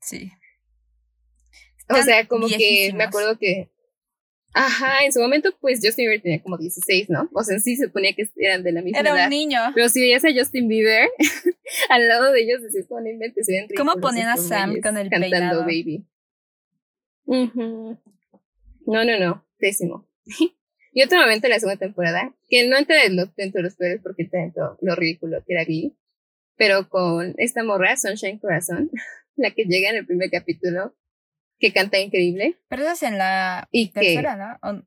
Sí. o sea, como que me acuerdo que. Ajá, en su momento, pues Justin Bieber tenía como 16, ¿no? O sea, sí se suponía que eran de la misma edad. Era un niño. Pero si veías a Justin Bieber, [laughs] al lado de ellos decías, no inventes, se ¿Cómo ponían a Sam con el cantando Baby? No, no, no, pésimo. [laughs] y otro momento en la segunda temporada, que no entra dentro de los peores porque está dentro lo ridículo que era Glee, pero con esta morra, Sunshine Corazón, [laughs] la que llega en el primer capítulo, que canta increíble. Pero eso es en la tercera, ¿no?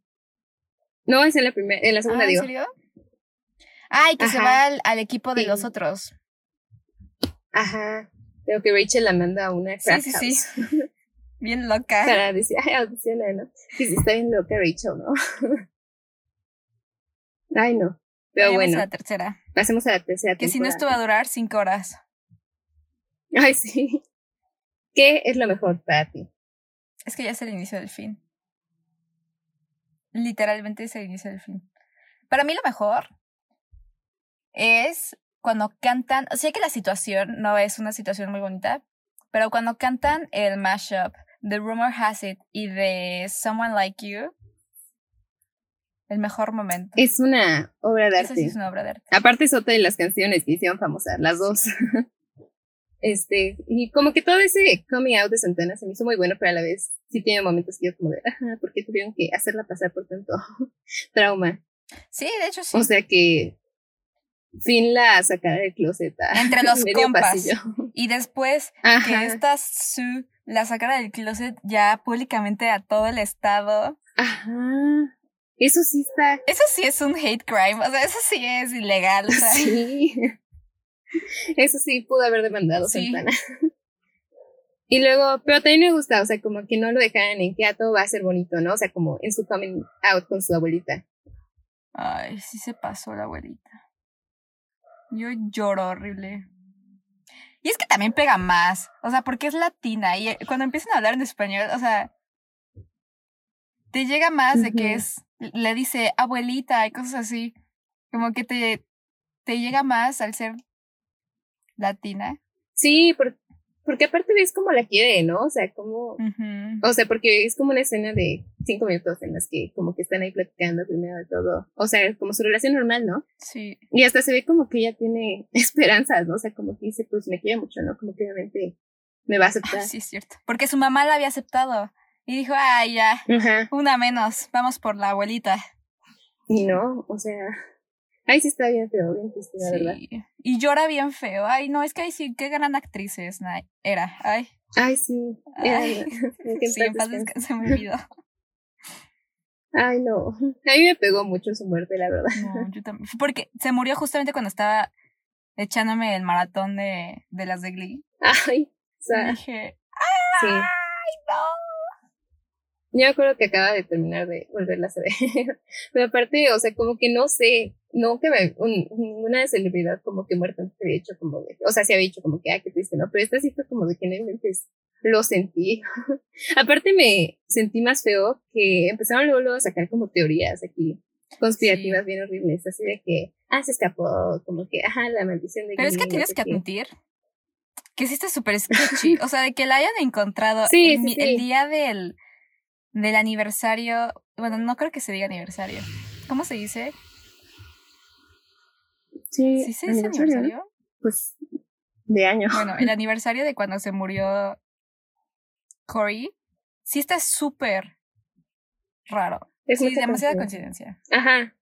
No, es en la primera, en la segunda, ah, digo. ¿En serio? Ay, que se va al, equipo de los otros. Ajá. Creo que Rachel la manda a una craft sí, sí, Sí. [laughs] Bien loca. Para decir, ay, audiciona, ¿no? Sí, sí, está bien loca Rachel, ¿no? [laughs] ay, no. Pero bueno. a la tercera. Pasemos a la tercera Que si no esto va a durar cinco horas. Ay, sí. [laughs] ¿Qué es lo mejor para ti? Es que ya es el inicio del fin. Literalmente es el inicio del fin. Para mí lo mejor es cuando cantan. Sé que la situación no es una situación muy bonita, pero cuando cantan el mashup de Rumor Has It y de Someone Like You, el mejor momento. Es una obra de arte. sí es una obra de arte. Aparte es otra de las canciones que hicieron famosas, las dos. [laughs] este, y como que todo ese coming out de Santana se me hizo muy bueno, pero a la vez sí tiene momentos que yo como de, ajá, ¿por qué tuvieron que hacerla pasar por tanto [laughs] trauma? Sí, de hecho sí. O sea que fin la sacar del closet. Entre los [laughs] compas. Y después que esta Sue la sacara del closet ya públicamente a todo el estado. Ajá. Eso sí está. Eso sí es un hate crime, o sea, eso sí es ilegal. O sea. Sí. Eso sí pudo haber demandado Santana. [laughs] Y luego, pero también me gusta, o sea, como que no lo dejaran en que a todo va a ser bonito, ¿no? O sea, como en su coming out con su abuelita. Ay, sí se pasó la abuelita. Yo lloro horrible. Y es que también pega más, o sea, porque es latina y cuando empiezan a hablar en español, o sea, te llega más de que es le dice abuelita y cosas así. Como que te, te llega más al ser latina. Sí, porque aparte ves cómo la quiere, ¿no? O sea, como, o sea, porque es como una escena de cinco minutos en las que como que están ahí platicando primero de todo, o sea, como su relación normal, ¿no? Sí. Y hasta se ve como que ella tiene [laughs] esperanzas, ¿no? O sea, como que dice, pues me quiere mucho, ¿no? Como que obviamente me va a aceptar. sí, es cierto. Porque su mamá la había aceptado y dijo, ay, ya, una menos, vamos por la abuelita. Y no, o sea, Ay, sí está bien feo, bien triste, la verdad. Y llora bien feo. Ay, no, es que ay, sí, qué gran actriz es, era. Ay. Ay, sí. Ay. [laughs] sí, en paz se me olvidó. [laughs] Ay, no. A mí me pegó mucho su muerte, la verdad. No, yo también. Porque se murió justamente cuando estaba echándome el maratón de, de las de Glee. Ay, o sea. dije, ¡ay, no! Yo me acuerdo que acaba de terminar de volverla a [laughs] ver. Pero aparte, o sea, como que no sé, no que me, un, una celebridad como que muerta se había hecho como de, o sea, se había dicho como que, ah, qué triste, ¿no? Pero esta sí fue como de que en lo sentí. [laughs] aparte me sentí más feo que empezaron luego, luego a sacar como teorías aquí conspirativas bien horribles, así de que, ah, se escapó, como que, ajá, la maldición de Pero es que tienes que admitir que sí está súper [laughs] sketchy, o sea, de que la hayan encontrado el día del del aniversario, bueno, no creo que se diga aniversario. ¿Cómo se dice? Sí, ¿Sí se dice aniversario? Pues de año. Bueno, el aniversario de cuando se murió Corey, sí está súper raro. Es sí, demasiada coincidencia. Ajá.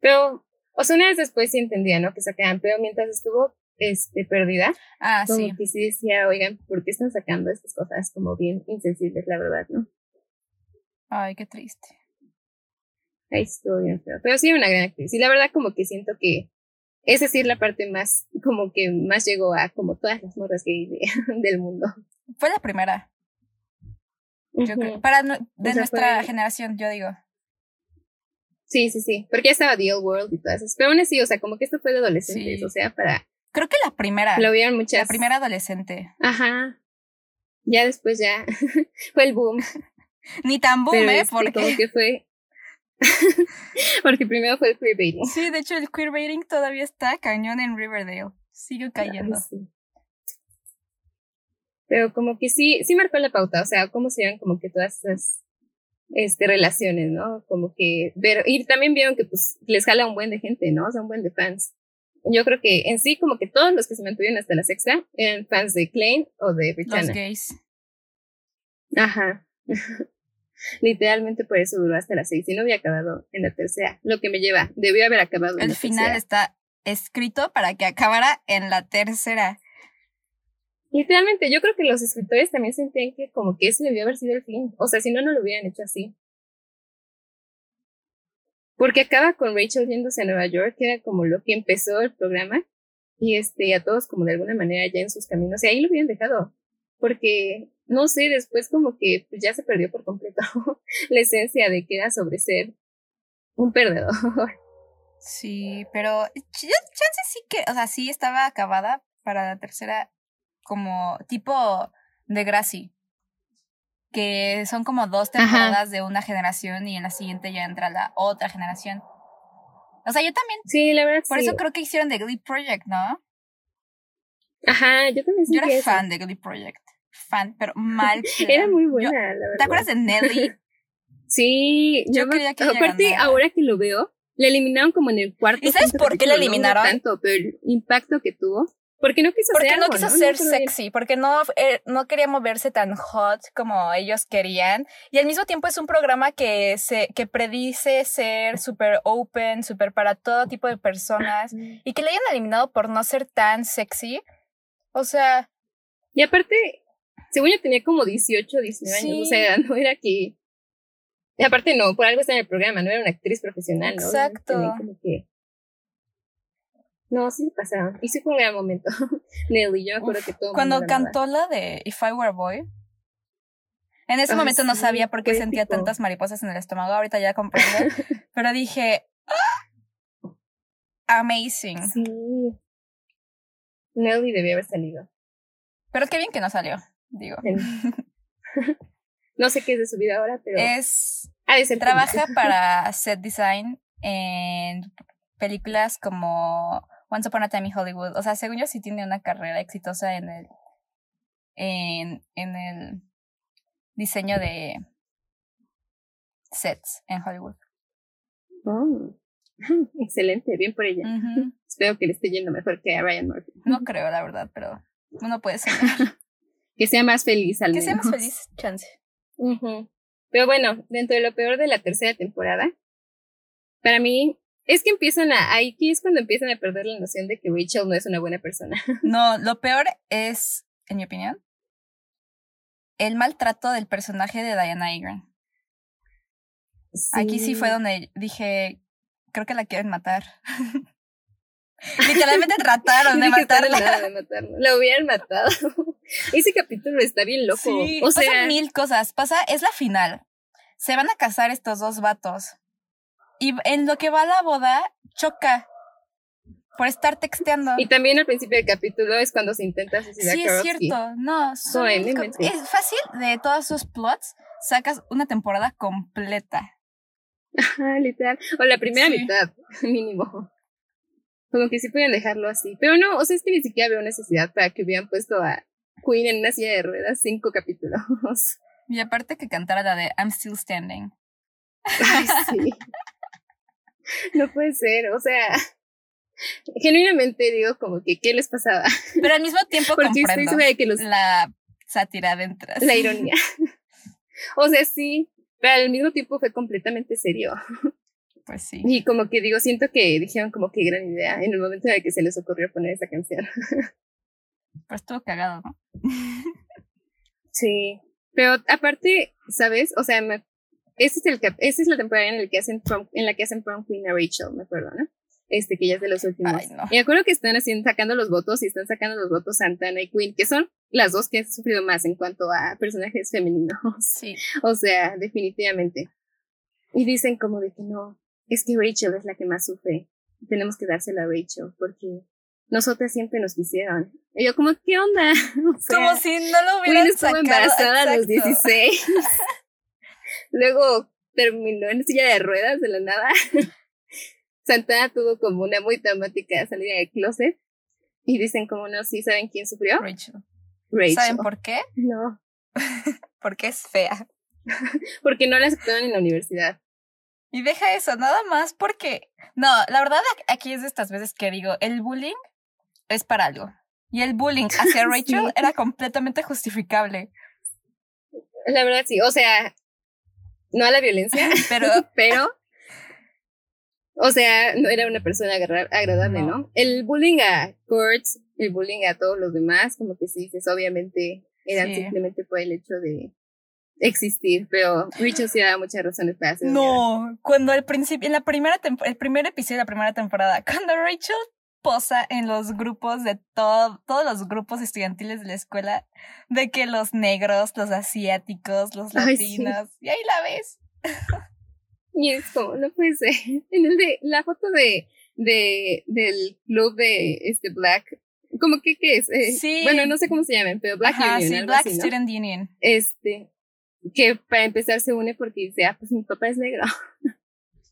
Pero, o sea, una vez después sí entendía, ¿no? Que sacaban, pero mientras estuvo este, perdida, ah, como sí. que sí decía, oigan, ¿por qué están sacando estas cosas como bien insensibles, la verdad, no? Ay, qué triste. Ahí estuvo bien feo. Pero sí, una gran actriz. Y la verdad, como que siento que es decir la parte más, como que más llegó a como todas las morras gay [laughs] del mundo. Fue la primera. Yo creo. Para de nuestra generación, yo digo. Sí, sí, sí. Porque ya estaba The Old World y todas esas. Pero aún así, o sea, como que esto fue de adolescentes. O sea, para. Creo que la primera. Lo vieron muchas. La primera adolescente. Ajá. Ya después ya [laughs] fue el boom. Ni tan boom, ¿eh? Este, porque... Como que fue... [laughs] porque primero fue el queerbaiting. Sí, de hecho el queerbaiting todavía está cañón en Riverdale. Sigue cayendo. Pero como que sí, sí marcó la pauta, o sea, cómo se como que todas esas este, relaciones, ¿no? Como que ver, y también vieron que pues les jala un buen de gente, ¿no? O sea, un buen de fans. Yo creo que en sí, como que todos los que se mantuvieron hasta la sexta eran fans de Klein o de Britannia. Los gays. Ajá. [laughs] Literalmente por eso duró hasta las seis y no había acabado en la tercera. Lo que me lleva, debió haber acabado en El final está escrito para que acabara en la tercera. Literalmente, yo creo que los escritores también sentían que como que ese debió haber sido el fin. O sea, si no, no lo hubieran hecho así. Porque acaba con Rachel yéndose a Nueva York, que era como lo que empezó el programa. Y este, a todos como de alguna manera ya en sus caminos. Y ahí lo hubieran dejado. Porque no sé, después como que pues, ya se perdió por completo [laughs] la esencia de que era sobre ser un perdedor. [laughs] Sí, pero yo chance sí que, o sea, sí estaba acabada para la tercera como tipo de Gracie. Que son como dos temporadas de una generación y en la siguiente ya entra la otra generación. O sea, yo también. Sí, la verdad. Por eso creo que hicieron The Glee Project, ¿no? Ajá, yo también Yo era fan de Glee Project fan, pero mal. [laughs] Era muy buena, la verdad. ¿Te acuerdas de Nelly? [laughs] sí, yo, quería que Aparte, ahora que lo veo, le eliminaron como en el cuarto. ¿Y sabes por qué le eliminaron? No tanto, pero el impacto que tuvo. Porque no quiso porque ser no quiso ser sexy, porque no, eh, no quería moverse tan hot como ellos querían. Y al mismo tiempo es un programa que, se, que predice ser súper open, súper para todo tipo de personas. Y que le hayan eliminado por no ser tan sexy. O sea. Y aparte, según yo tenía como 18, 19 años, o sea, [laughs] no era que... Y aparte no, por algo está en el programa, no era una actriz profesional, ¿no? Exacto. como que... No, sí pasaron. Y sí fue un gran momento. [laughs] Nelly, yo me acuerdo que todo. Cuando cantó la de If I Were a Boy. En ese momento no sabía por qué sentía tantas mariposas en el estómago. Ahorita ya comprendo. [laughs] pero dije. ¡Ah! Amazing. Sí. Nelly debía haber salido. Pero qué bien que no salió digo. [laughs] no sé qué es de su vida ahora, pero... Es... trabaja para [laughs] set design en películas como Once Upon a Time in Hollywood. O sea, según yo sí tiene una carrera exitosa en el en, en el diseño de sets en Hollywood. Oh, [laughs] excelente, bien por ella. Espero que le esté yendo mejor que a Ryan Murphy. No creo, la verdad, pero uno puede ser. Que sea más feliz al que menos. sea más feliz, chance. Pero bueno, dentro de lo peor de la tercera temporada, para mí es que empiezan a, ahí es cuando empiezan a perder la noción de que Rachel no es una buena persona. [laughs] No, lo peor es, en mi opinión, el maltrato del personaje de Diana Agron. Aquí sí fue donde dije, creo que la quieren matar. [laughs] Literalmente [laughs] trataron de matarla. de matarla. La hubieran matado. [laughs] Ese capítulo está bien loco. Sí, o sea, pasan mil cosas. Pasa, es la final. Se van a casar estos dos vatos. Y en lo que va a la boda, choca por estar texteando. Y también al principio del capítulo es cuando se intenta suicidar Sí, es cierto. No, son, es fácil de todos sus plots, sacas una temporada completa. Ajá, literal. O la primera mitad, [laughs] mínimo. Como que sí pueden dejarlo así. Pero no, o sea, es que ni siquiera veo necesidad para que hubieran puesto a Queen en una silla de ruedas cinco capítulos. Y aparte que cantara la de I'm Still Standing. Ay, sí. no puede ser, o sea, genuinamente digo como que qué les pasaba. Pero al mismo tiempo comprendo que la sátira dentro. La ironía. o sea, sí, pero al mismo tiempo fue completamente serio. Pues sí. Y como que digo, siento que dijeron como que gran idea en el momento en que se les ocurrió poner esa canción. [laughs] Pues estuvo cagado, ¿no? [laughs] sí. Pero aparte, ¿sabes? O sea, me, ese es el esa es la temporada en la que hacen en la que hacen prom queen a Rachel, me acuerdo, ¿no? Este, que ya es de los últimos. Ay, no. Y me acuerdo que están haciendo, sacando los votos y están sacando los votos Santana y Queen, que son las dos que han sufrido más en cuanto a personajes femeninos. Sí. [laughs] O sea, definitivamente. Y dicen como de que no, es que Rachel es la que más sufre. Tenemos que dársela a Rachel porque nosotras siempre nos quisieron. Y yo como, ¿qué onda? [laughs] como si no lo hubieran sacado. embarazada a los 16. [laughs] Luego terminó en silla de ruedas de la nada. [laughs] Santana tuvo como una muy dramática salida del closet. Y dicen como no, sí, ¿saben quién sufrió? Rachel. Rachel. ¿Saben por qué? No. Porque es fea. porque no la aceptaron en la universidad. Y deja eso, nada más porque... No, la verdad aquí es de estas veces que digo, el bullying es para algo. Y el bullying [laughs] hacia Rachel era completamente justificable. La verdad sí, o sea, no a la violencia, [laughs] pero, [laughs] pero, o sea, no era una persona agradable, ¿no? El bullying a Kurtz, el bullying a todos los demás, como que sí dices, obviamente eran simplemente por el hecho de existir, pero Rachel sí daba muchas razones para hacerlo. No, cuando al principio, en la primera el primer episodio de la primera temporada, [laughs] cuando Rachel posa en los grupos de todo, todos los grupos estudiantiles de la escuela, de que los negros, los asiáticos, los latinos, y ahí la ves. Y es como, no puede ser. [laughs] En el de, la foto de, de, del club de este Black, como que, ¿qué es? Eh, sí. Bueno, no sé cómo se llaman, pero Black Union. Sí, Black Student Union. Este, que para empezar se une porque dice, ah, pues mi papá es negro. [laughs]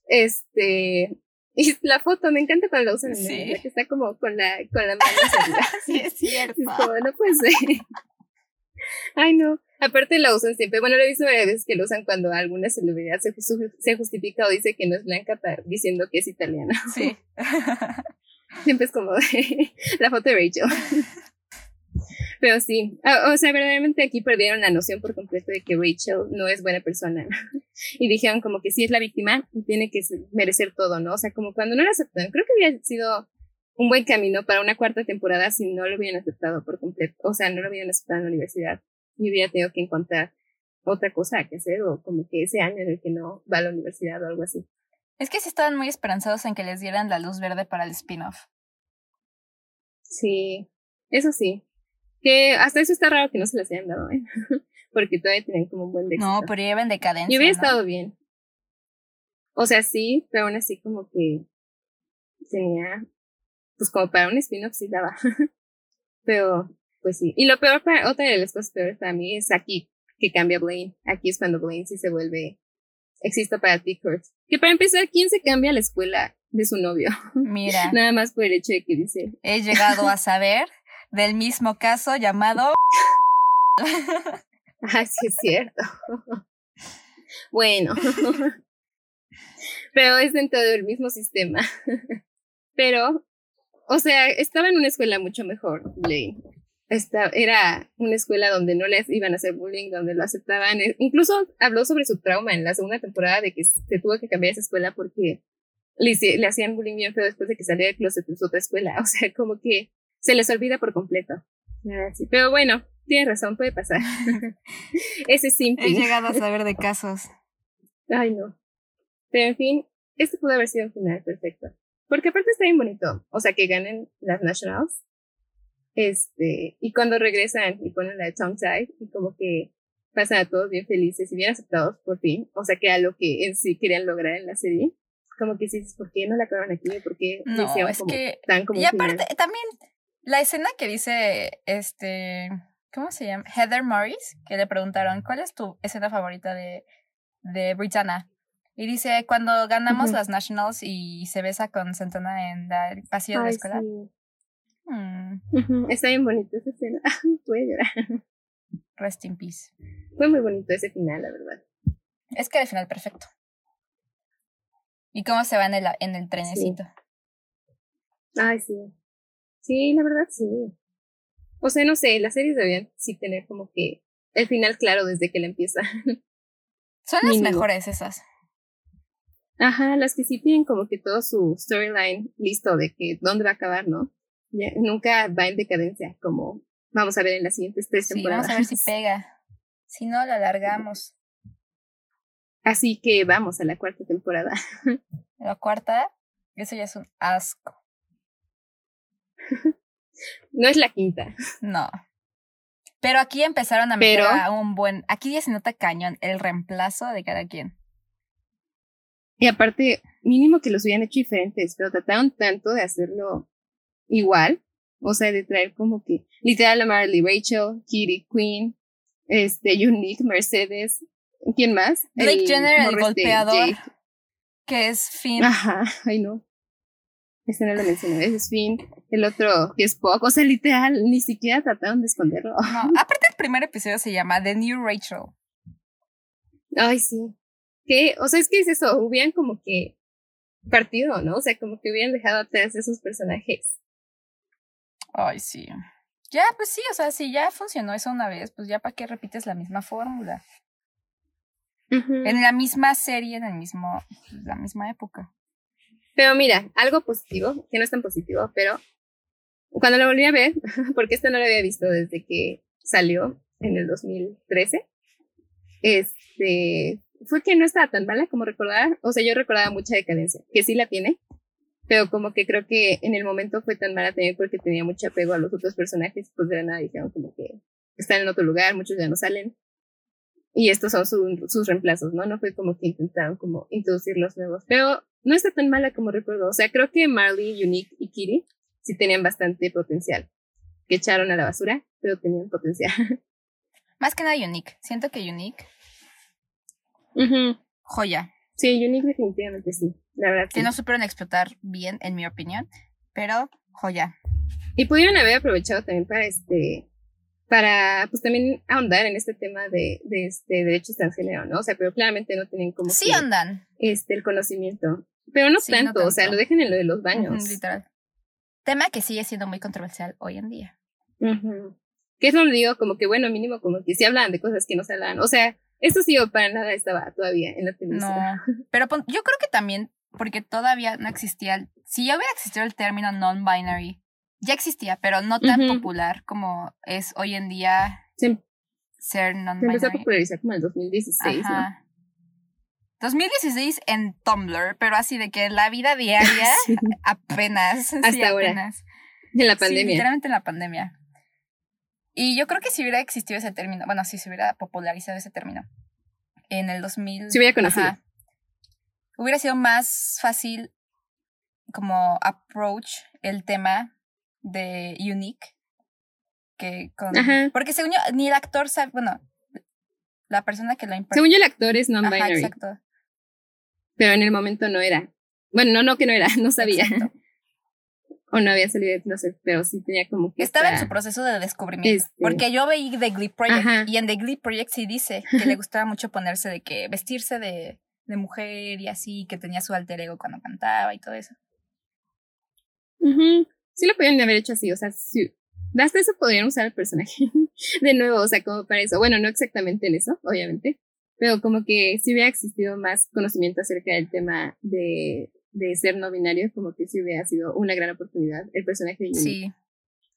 este, y la foto, me encanta cuando la usan sí. que está como con la, con la mano [laughs] Sí, es cierto. Como, no puede ser. [laughs] Ay, no. Aparte la usan siempre. Bueno, lo he visto varias veces que lo usan cuando alguna celebridad se, se justifica o dice que no es blanca diciendo que es italiana. Sí. siempre es como la foto de Rachel. Pero sí, o sea, verdaderamente aquí perdieron la noción por completo de que Rachel no es buena persona. [laughs] y dijeron como que sí es la víctima y tiene que merecer todo, ¿no? O sea, como cuando no la aceptaron. Creo que hubiera sido un buen camino para una cuarta temporada si no lo hubieran aceptado por completo. O sea, no lo hubieran aceptado en la universidad. Y hubiera tenido que encontrar otra cosa que hacer o como que ese año en el que no va a la universidad o algo así. Es que sí estaban muy esperanzados en que les dieran la luz verde para el spin-off. Sí, eso sí. Que hasta eso está raro que no se las hayan dado, ¿eh? [laughs] Porque todavía tienen como un buen éxito. No, pero llevan decadencia. Y hubiera estado bien. O sea, sí, pero aún así como que tenía, pues como para un spin-off sí daba. [laughs] pero, pues sí. Y lo peor para, otra de las cosas peores para mí es aquí, que cambia Blaine. Aquí es cuando Blaine sí se vuelve, existe para ti, Kurt. Que para empezar, ¿quién se cambia a la escuela de su novio? Mira. [laughs] Nada más por el hecho de que dice. He llegado a saber del mismo caso llamado... [laughs] Ah, sí es cierto. [laughs] bueno. [laughs] Pero es dentro del mismo sistema. Pero, o sea, estaba en una escuela mucho mejor, Blaine. Esta, era una escuela donde no les iban a hacer bullying, donde lo aceptaban. E, incluso habló sobre su trauma en la segunda temporada de que se tuvo que cambiar esa escuela porque le, le hacían bullying bien feo después de que saliera del closet en su otra escuela. O sea, como que se les olvida por completo. Pero bueno, tienes razón, puede pasar. [laughs] Ese es simple. He llegado a saber de casos. Ay, no. Pero en fin, este pudo haber sido un final perfecto. Porque aparte está bien bonito. O sea, que ganen las Nationals. Este, y cuando regresan y ponen la tongue tie, y como que pasan a todos bien felices y bien aceptados por fin. O sea, que a lo que en sí querían lograr en la serie. Como que dices, ¿por qué no la acabaron aquí? ¿Por qué no, es como que... tan como Y aparte, también la escena que dice, este, ¿cómo se llama? Heather Morris, que le preguntaron, ¿cuál es tu escena favorita de, de Britannia? Y dice, cuando ganamos las Nationals y se besa con Santana en el pasillo de la escuela. Mm. Está bien bonito esa escena. [laughs] Puede llorar. Rest in peace. Fue muy bonito ese final, la verdad. Es que el final perfecto. ¿Y cómo se va en el, en el trenecito? Ay, sí. Sí, la verdad sí. O sea, no sé, las series debían sí tener como que el final claro desde que la empieza. [laughs] Son las mejores esas. Ajá, las que sí tienen como que todo su storyline listo de que dónde va a acabar, ¿no? nunca va en decadencia, como vamos a ver en las siguientes tres temporadas. Vamos a ver si [laughs] pega. Si no, la alargamos. Así que vamos a la cuarta temporada. [laughs] La cuarta, eso ya es un asco. [laughs] no es la quinta. No. Pero aquí empezaron a meter a un buen. Aquí ya se nota cañón el reemplazo de cada quien. Y aparte, mínimo que los hubieran hecho diferentes, pero trataron tanto de hacerlo igual. O sea, de traer como que literal a Marley, Rachel, Kitty, Queen, este, Unique, Mercedes, ¿quién más? Blake Jenner, el golpeador, que es Finn. Ajá, ay no. Ese no lo mencioné, ese es Finn. El otro, que es Spock. O sea, literal, ni siquiera trataron de esconderlo. No, [laughs] aparte el primer episodio se llama The New Rachel. Ay, sí. Que, o sea, es que es eso, hubieran como que partido, ¿no? O sea, como que hubieran dejado atrás esos personajes. Ay, sí. Ya, pues sí, o sea, si ya funcionó eso una vez, pues ya para qué repites la misma fórmula. En la misma serie, en el mismo, la misma época. Pero mira, algo positivo, que no es tan positivo, pero cuando lo volví a ver, [laughs] porque esto no lo había visto desde que salió en el 2013, este, fue que no estaba tan mala como recordaba, o sea, yo recordaba mucha decadencia, que sí la tiene, pero como que creo que en el momento fue tan mala también porque tenía mucho apego a los otros personajes, pues de la nada dijeron como que están en otro lugar, muchos ya no salen, y estos son sus reemplazos, ¿no? No fue como que intentaron como introducir los nuevos, pero no está tan mala como recuerdo. O sea, creo que Marley, Unique y Kitty sí tenían bastante potencial. Que echaron a la basura, pero tenían potencial. [laughs] Más que nada Unique. Siento que Unique. Joya. Sí, Unique definitivamente sí. La verdad. Que no supieron explotar bien, en mi opinión. Pero joya. Y pudieron haber aprovechado también para este para pues también ahondar en este tema de, de este derechos transgénero, ¿no? O sea, pero claramente no tienen como sí andan este el conocimiento. Pero no, tanto, o sea, lo dejen en lo de los baños. literal. Tema que sigue siendo muy controversial hoy en día. Que es donde digo, como que bueno, mínimo como que si hablan de cosas que no se hablan. O sea, esto sí para nada estaba todavía en la televisión. No, pero yo creo que también, porque todavía no existía, si ya hubiera existido el término non-binary, ya existía, pero no tan popular como es hoy en día ser non-binary. Se empezó a popularizar como en el 2016, Ajá. 2016 en Tumblr, pero así de que la vida diaria [laughs] apenas. Hasta ahora. En la pandemia. literalmente en la pandemia. Y yo creo que si hubiera existido ese término, bueno, si se hubiera popularizado ese término en el 2000. Se hubiera conocido. hubiera sido más fácil como approach el tema de Unique que con. Porque según yo, ni el actor sabe, bueno, la persona que lo imparte. Según yo, el actor es non-binary. Exacto pero en el momento no era. Bueno, no, no que no era, [laughs] no sabía. o no había salido de closet, pero sí tenía como que... Estaba en su proceso de descubrimiento. Este Porque yo veí The Glee Project Ajá. y en The Glee Project sí dice que le gustaba mucho ponerse de que vestirse de, de mujer y así, que tenía su alter ego cuando cantaba y todo eso. Sí lo podían haber hecho así, o sea, sí. Hasta eso podrían usar el personaje [laughs] de nuevo, o sea, como para eso. Bueno, no exactamente en eso, obviamente, pero como que si hubiera existido más conocimiento acerca del tema de, de ser no binario, como que sí hubiera sido una gran oportunidad el personaje de. Sí.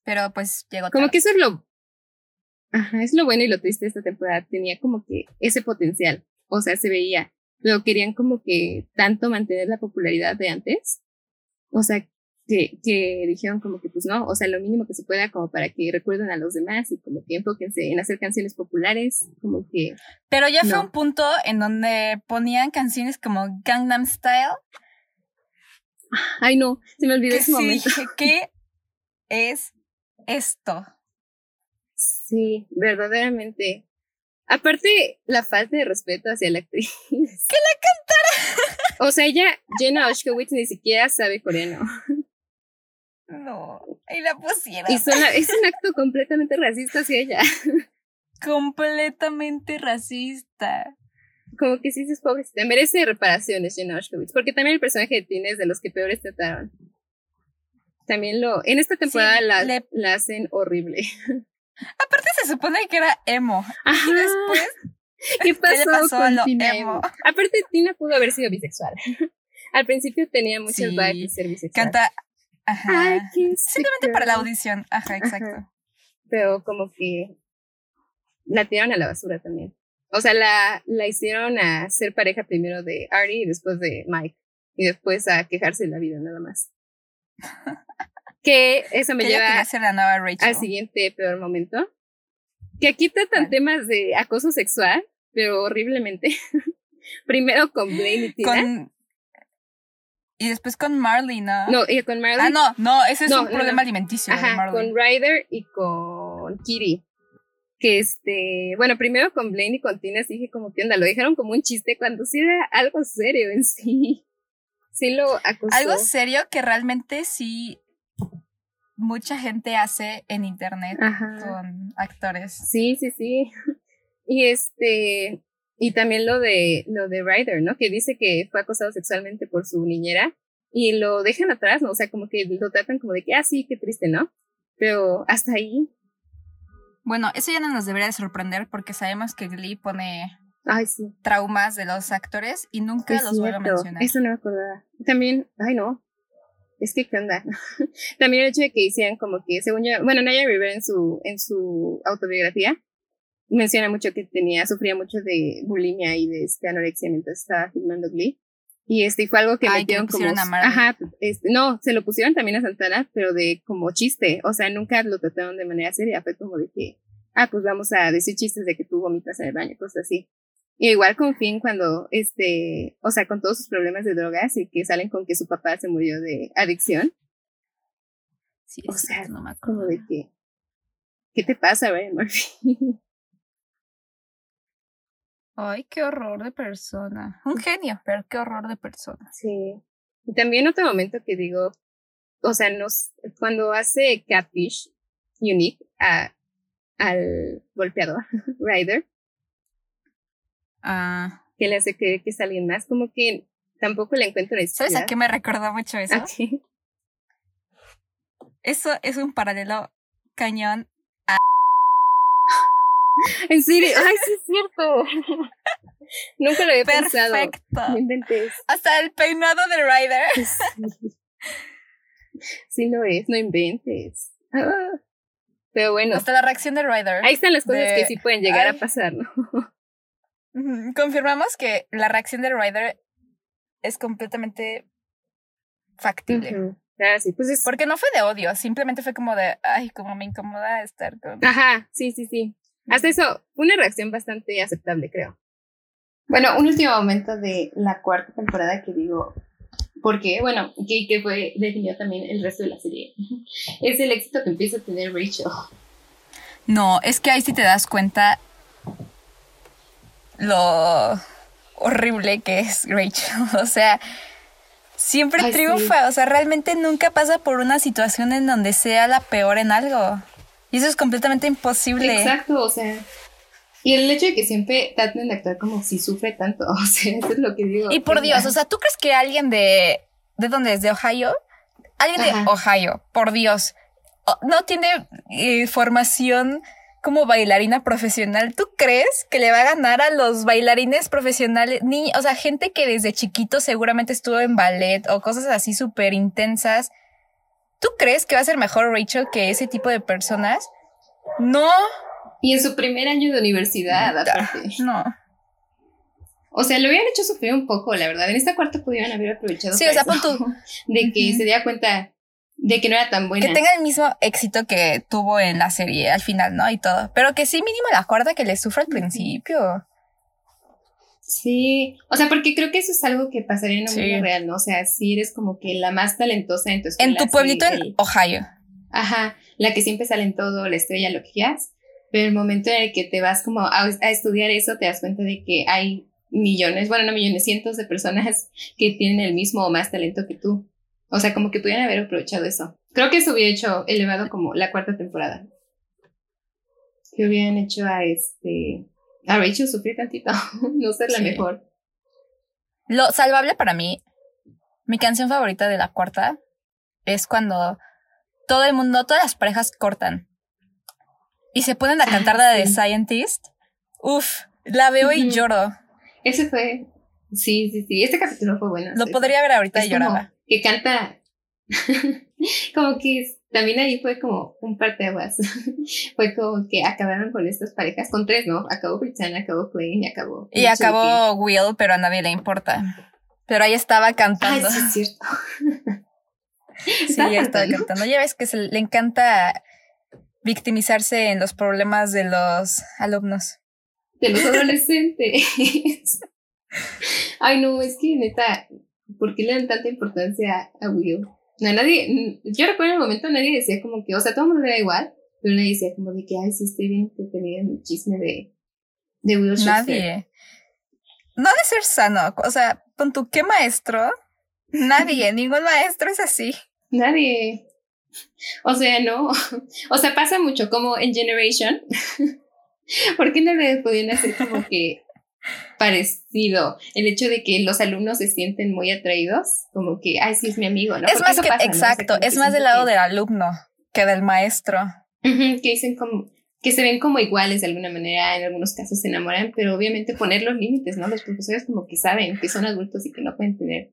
Pero pues llegó Como tarde. que eso es lo. Ajá, es lo bueno y lo triste de esta temporada. Tenía como que ese potencial. O sea, se veía. Pero querían como que tanto mantener la popularidad de antes. O sea, que, que dijeron como que pues no, o sea, lo mínimo que se pueda como para que recuerden a los demás y como que enfóquense en hacer canciones populares, como que Pero ya fue un punto en donde ponían canciones como Gangnam Style. ay no, se me olvidó Que ese sí momento. dije, [laughs] ¿qué es esto? Sí, verdaderamente. Aparte, la falta de respeto hacia la actriz. ¡Que la cantara! [laughs] O sea, ella, Jenna Oshkowitz, ni siquiera sabe coreano. No, y la pusieron. Y es un acto completamente racista hacia ella. [laughs] completamente racista. Como que sí, es pobrecita. Merece reparaciones, Jenna Oshkowitz. Porque también el personaje de Tina es de los que peores trataron. También lo. En esta temporada Sí, la, le- la hacen horrible. Aparte se supone que era emo. Ajá. Y después, [laughs] ¿Qué pasó, le pasó a con lo Tina emo? emo? Aparte, Tina pudo haber sido bisexual. [laughs] Al principio tenía muchos Sí. vibes de ser bisexual. canta. Ajá. See Simplemente para la audición. Ajá, exacto. Pero como que la tiraron a la basura también. O sea, la, la hicieron a ser pareja primero de Artie y después de Mike. Y después a quejarse de la vida nada más. [laughs] Que eso me Que lleva ser la nueva Rachel. al siguiente peor momento. Que aquí tratan temas de acoso sexual, pero horriblemente. [laughs] Primero con Blaine y Tina. Con. Y después con Marley, ¿no? No, y con Marley. Ah, no, no, ese es No, un no, problema no. alimenticio de Ajá, Marley. con Ryder y con Kitty. Que este, bueno, primero con Blaine y con Tina sí dije como que onda, lo dijeron como un chiste cuando sí era algo serio en sí. [laughs] Sí lo acusó. Algo serio que realmente sí mucha gente hace en internet Ajá. con actores. Sí, sí, sí. [laughs] Y este, y también lo de, lo de Ryder, ¿no? Que dice que fue acosado sexualmente por su niñera y lo dejan atrás, ¿no? O sea, como que lo tratan como de que, ah, sí, qué triste, ¿no? Pero hasta ahí, Bueno, eso ya no nos debería de sorprender porque sabemos que Glee pone ay, sí. traumas de los actores y nunca Es los vuelve a mencionar. Eso no me acordaba. También, ay no. Es que qué onda. [laughs] También el hecho de que hicieran como que, según yo, bueno, Naya Rivera en su, en su autobiografía menciona mucho que tenía, sufría mucho de bulimia y de este, anorexia mientras estaba filmando Glee. Y este fue algo que Ay, metieron como. pusieron a Marley. Ajá, este, no, se lo pusieron también a Santana, pero de como chiste. O sea, nunca lo trataron de manera seria. Fue como de que, ah, pues vamos a decir chistes de que tú vomitas en el baño, cosas así. Y igual con Finn cuando, este, o sea, con todos sus problemas de drogas y que salen con que su papá se murió de adicción, Sí, o sea, no me acuerdo. como de que, ¿qué te pasa, Ryan Murphy? [laughs] Ay, qué horror de persona. Un genio, pero qué horror de persona. sí. Y también otro momento que digo, o sea, nos, cuando hace Catfish Unique a, al golpeador, [laughs] Ryder, Ah, que le hace creer que es alguien más, como que tampoco le encuentro la ¿Sabes a qué me recordó mucho eso? [laughs] ¿A qué? Eso es un paralelo cañón. [laughs] En serio, ay, sí es cierto. [laughs] Nunca lo había pensado. Perfecto. No inventes. Hasta el peinado de Ryder. Sí. Sí lo es, no inventes. Ah. Pero bueno, Hasta la reacción de Ryder. ahí están las cosas de- que sí pueden llegar Ay. a pasar, ¿no? [laughs] Confirmamos que la reacción de Ryder es completamente factible. Ujú. Claro, sí, pues es... Porque no fue de odio, simplemente fue como de, ay, como me incomoda estar con... Ajá, sí, sí, sí. Hasta eso, una reacción bastante aceptable, creo. Bueno, un último momento de la cuarta temporada que digo, porque, bueno, que, que fue, definió también el resto de la serie, [laughs] es el éxito que empieza a tener Rachel. No, es que ahí sí te das cuenta lo horrible que es Rachel. [laughs] O sea, siempre triunfa. O sea, realmente nunca pasa por una situación en donde sea la peor en algo. Y eso es completamente imposible. Exacto, o sea. Y el hecho de que siempre traten de actuar como si sufre tanto, [laughs] o sea, eso es lo que digo. Y por Dios, o sea, ¿tú crees que alguien de... ¿De dónde es? ¿De Ohio? Alguien de Ohio, por Dios, no tiene eh, formación como bailarina profesional, ¿tú crees que le va a ganar a los bailarines profesionales? Ni, o sea, gente que desde chiquito seguramente estuvo en ballet o cosas así súper intensas. ¿Tú crees que va a ser mejor Rachel que ese tipo de personas? No. Y en su primer año de universidad, aparte. No. O sea, lo hubieran hecho sufrir un poco, la verdad. En esta cuarta pudieran haber aprovechado. Sí, o sea, [laughs] De que se diera cuenta de que no era tan buena. Que tenga el mismo éxito que tuvo en la serie al final, ¿no? Y todo. Pero que sí, mínimo la cuarta que le sufra al principio. Sí, o sea, porque creo que eso es algo que pasaría en un mundo real, ¿no? O sea, si eres como que la más talentosa en tu En tu pueblito en Ohio. Ajá, la que siempre sale en todo, la estrella, lo que quieras. Pero el momento en el que te vas como a, a estudiar eso, te das cuenta de que hay millones, bueno, no millones, cientos de personas que tienen el mismo o más talento que tú. O sea, como que pudieran haber aprovechado eso. Creo que eso hubiera hecho elevado como la cuarta temporada. Que hubieran hecho a este. A Rachel sufrir tantito. [laughs] no ser la mejor. Lo salvable para mí, mi canción favorita de la cuarta es cuando todo el mundo, todas las parejas cortan y se ponen a ah, cantar la de Scientist. Uf, la veo y lloro. Ese fue. Sí, sí, sí. Este capítulo fue bueno. Lo podría ver ahorita y lloraba que canta, [laughs] como que también ahí fue como un parteaguas. [laughs] fue como que acabaron con estas parejas, con tres, ¿no? Acabó Britannia, acabó Queen y acabó. Y acabó Will, pero a nadie le importa. Pero ahí estaba cantando. Ay, sí, es cierto. [laughs] sí, estaba cantando. Ya ves que se le encanta victimizarse en los problemas de los alumnos. De los [laughs] adolescentes. Ay, no, es que neta, ¿por qué le dan tanta importancia a Will? No, nadie, yo recuerdo en el momento nadie decía como que, o sea, todo el mundo le da igual, pero nadie decía como de que, ay, sí estoy bien que tenía el chisme de, de Will Nadie. No de ser sano, o sea, con tu, ¿qué maestro? Nadie, [laughs] ningún maestro es así. Nadie. O sea, no. [laughs] O sea, pasa mucho como en Generation. [laughs] ¿Por qué no le podían hacer como que parecido. El hecho de que los alumnos se sienten muy atraídos, como que, ay, sí, es mi amigo, ¿no? Es más que, exacto, es más del lado del alumno que del maestro. que dicen como, que se ven como iguales de alguna manera, en algunos casos se enamoran, pero obviamente poner los límites, ¿no? Los profesores como que saben que son adultos y que no pueden tener.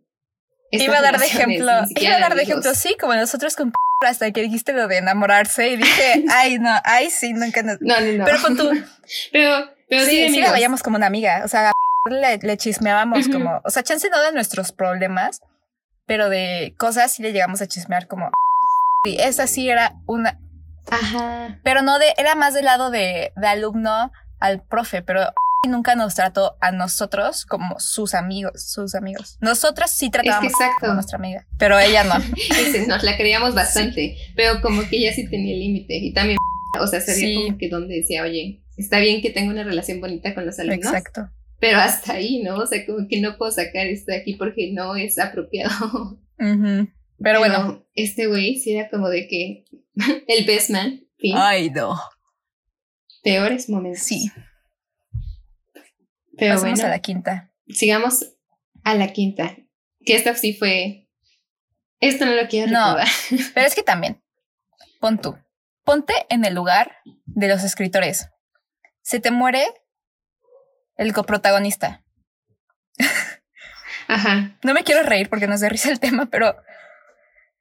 Iba a dar de ejemplo, iba a dar de ejemplo, sí, como nosotros con [laughs] hasta que dijiste lo de enamorarse y dije, [laughs] ay, no, ay, sí, nunca. No, no, no. Pero con tu. [laughs] pero pero sí, sí, la veíamos como una amiga. O sea, le, le chismeábamos como. O sea, chance no de nuestros problemas, pero de cosas sí le llegamos a chismear como. Y esa sí era una. Ajá. Pero no de. Era más del lado de, de alumno al profe, pero nunca nos trató a nosotros como sus amigos, sus amigos. Nosotras sí tratábamos como nuestra amiga, pero ella no. [laughs] nos la creíamos bastante, pero como que ella sí tenía límite y también, o sea, sabía como que donde decía, oye, está bien que tenga una relación bonita con los alumnos. Exacto. Pero hasta ahí, ¿no? O sea, como que no puedo sacar esto de aquí porque no es apropiado. pero, bueno. Este güey sí era como de que [laughs] el best man. Ay, no. Peores momentos. Sí. Pero Pasemos a la quinta. Sigamos a la quinta. Que esta sí fue. Esto no lo quiero no, Pero es que también. Pon tú. Ponte en el lugar de los escritores se te muere el coprotagonista. Ajá. No me quiero reír porque nos da risa el tema, pero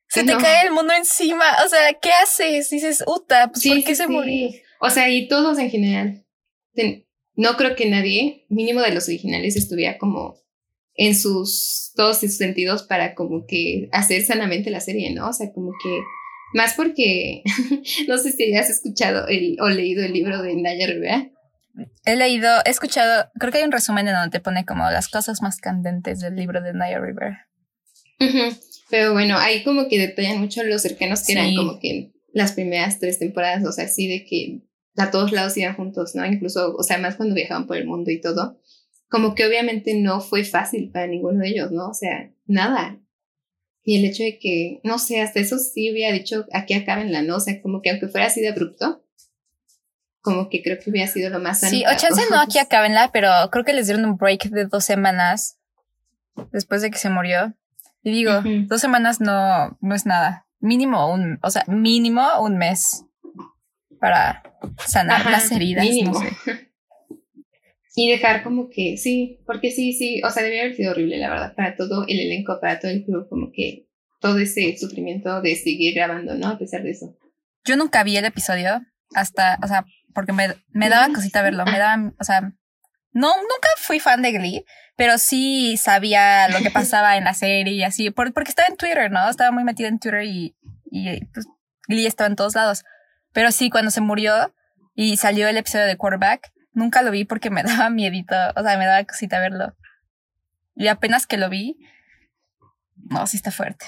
se te cae el mundo encima. O sea, ¿qué haces? Dices, Uta, pues ¿por qué se murió? O sea, y todos en general. No creo que nadie, mínimo de los originales, estuviera como en sus, todos sus sentidos para como que hacer sanamente la serie, ¿no? O sea, como que más porque [laughs] no sé si has escuchado el, o leído el libro de Naya Rivera. He leído, he escuchado, creo que hay un resumen en donde te pone como las cosas más candentes del libro de Naya Rivera. Pero bueno, ahí como que detallan mucho los cercanos que eran como que las primeras tres temporadas, o sea, así de que a todos lados iban juntos, ¿no? Incluso, o sea, más cuando viajaban por el mundo y todo. Como que obviamente no fue fácil para ninguno de ellos, ¿no? O sea, nada. Y el hecho de que, no sé, hasta eso sí hubiera dicho aquí acaben la no, o sea, como que aunque fuera así de abrupto, como que creo que hubiera sido lo más Sí, o chance no aquí [laughs] acábenla, pero creo que les dieron un break de dos semanas después de que se murió. Y digo, dos semanas no, no es nada. Mínimo un, o sea, mínimo un mes para sanar las heridas. No sé. [laughs] Y dejar como que, sí, porque sí, sí, o sea, debía haber sido horrible, la verdad, para todo el elenco, para todo el club, como que todo ese sufrimiento de seguir grabando, ¿no? A pesar de eso. Yo nunca vi el episodio hasta, o sea, porque me, me daba cosita verlo, me daba, o sea, no, nunca fui fan de Glee, pero sí sabía lo que [laughs] pasaba en la serie y así, porque estaba en Twitter, ¿no? Estaba muy metida en Twitter y, y pues Glee estaba en todos lados. Pero sí, cuando se murió y salió el episodio de Quarterback, Nunca lo vi porque me [laughs] daba miedito, o sea, me daba cosita verlo. Y apenas que lo vi, no, sí está fuerte.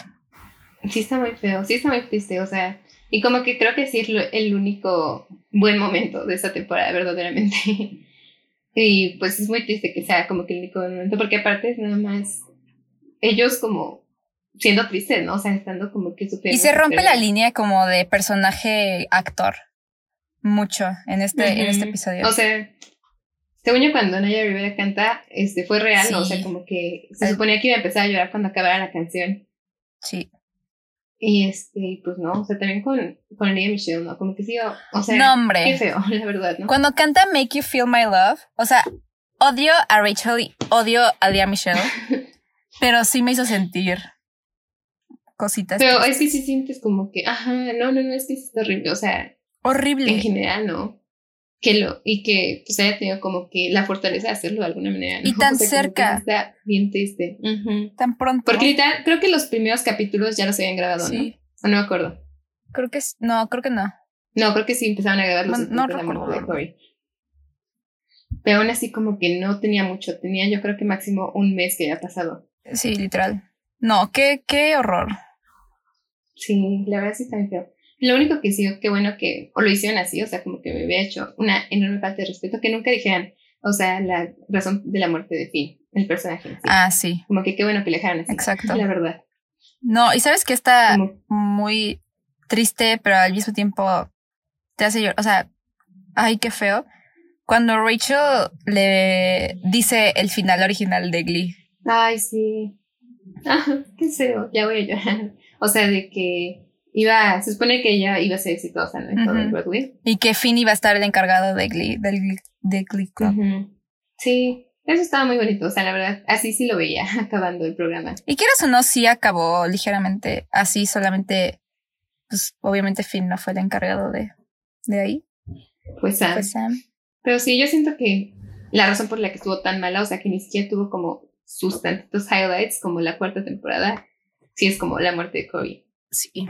Sí está muy feo, sí está muy triste, o sea, y como que creo que sí es el único buen momento de esa temporada, verdaderamente. [laughs] y pues es muy triste que sea como que el único buen momento, porque aparte es nada más ellos como siendo tristes, ¿no? O sea, estando como que súper... Y se rompe la línea como de personaje-actor mucho en este, en este episodio. O sea, según yo cuando Naya Rivera canta, este, fue real, ¿no? O sea, como que se suponía que iba a empezar a llorar cuando acabara la canción. Sí. Y este, pues no, o sea, también con, con Lea Michelle, ¿no? Como que sí, o, sea, no, hombre. qué feo, [laughs] la verdad, ¿no? Cuando canta Make You Feel My Love, o sea, odio a Rachel y odio a Lea Michelle, [laughs] pero sí me hizo sentir cositas. Pero es que sí sientes como que, ajá, no, no, no, es que es horrible, o sea, Horrible. En general, ¿no? Que lo, y que pues haya tenido como que la fortaleza de hacerlo de alguna manera. Y tan cerca. Está bien triste. Tan pronto. Porque literal, creo que los primeros capítulos ya los habían grabado, ¿no? O no me acuerdo. Creo que no, creo que no. No, creo que sí empezaron a grabar los no, no de Corey. Pero aún así como que no tenía mucho, tenía yo creo que máximo un mes que había pasado. Sí, literal. No, qué, qué horror. Sí, la verdad sí está feo. Lo único que sí, qué bueno que, o lo hicieron así, o sea, como que me había hecho una enorme falta de respeto, que nunca dijeran, o sea, la razón de la muerte de Finn, el personaje. Ah, sí. Como que qué bueno que le dejaran así. Exacto. La verdad. No, y sabes que está muy triste, pero al mismo tiempo te hace llorar. O sea, ay, qué feo. Cuando Rachel le dice el final original de Glee. Ay, sí. Ah, [laughs] qué feo. Ya voy a llorar. O sea, de que iba, se supone que ella iba a ser exitosa en todo el Broadway. Y que Finn iba a estar el encargado de Glee, del de Glee Club. Sí, eso estaba muy bonito, o sea, la verdad, así sí lo veía [laughs] acabando el programa. Y quieras o no, sí acabó ligeramente así, solamente, pues obviamente Finn no fue el encargado de, de ahí. Pues Sam. Pues Sam. Pero sí, yo siento que la razón por la que estuvo tan mala, o sea, que ni siquiera tuvo como sus tantos highlights como la cuarta temporada, sí es como la muerte de Corey. Sí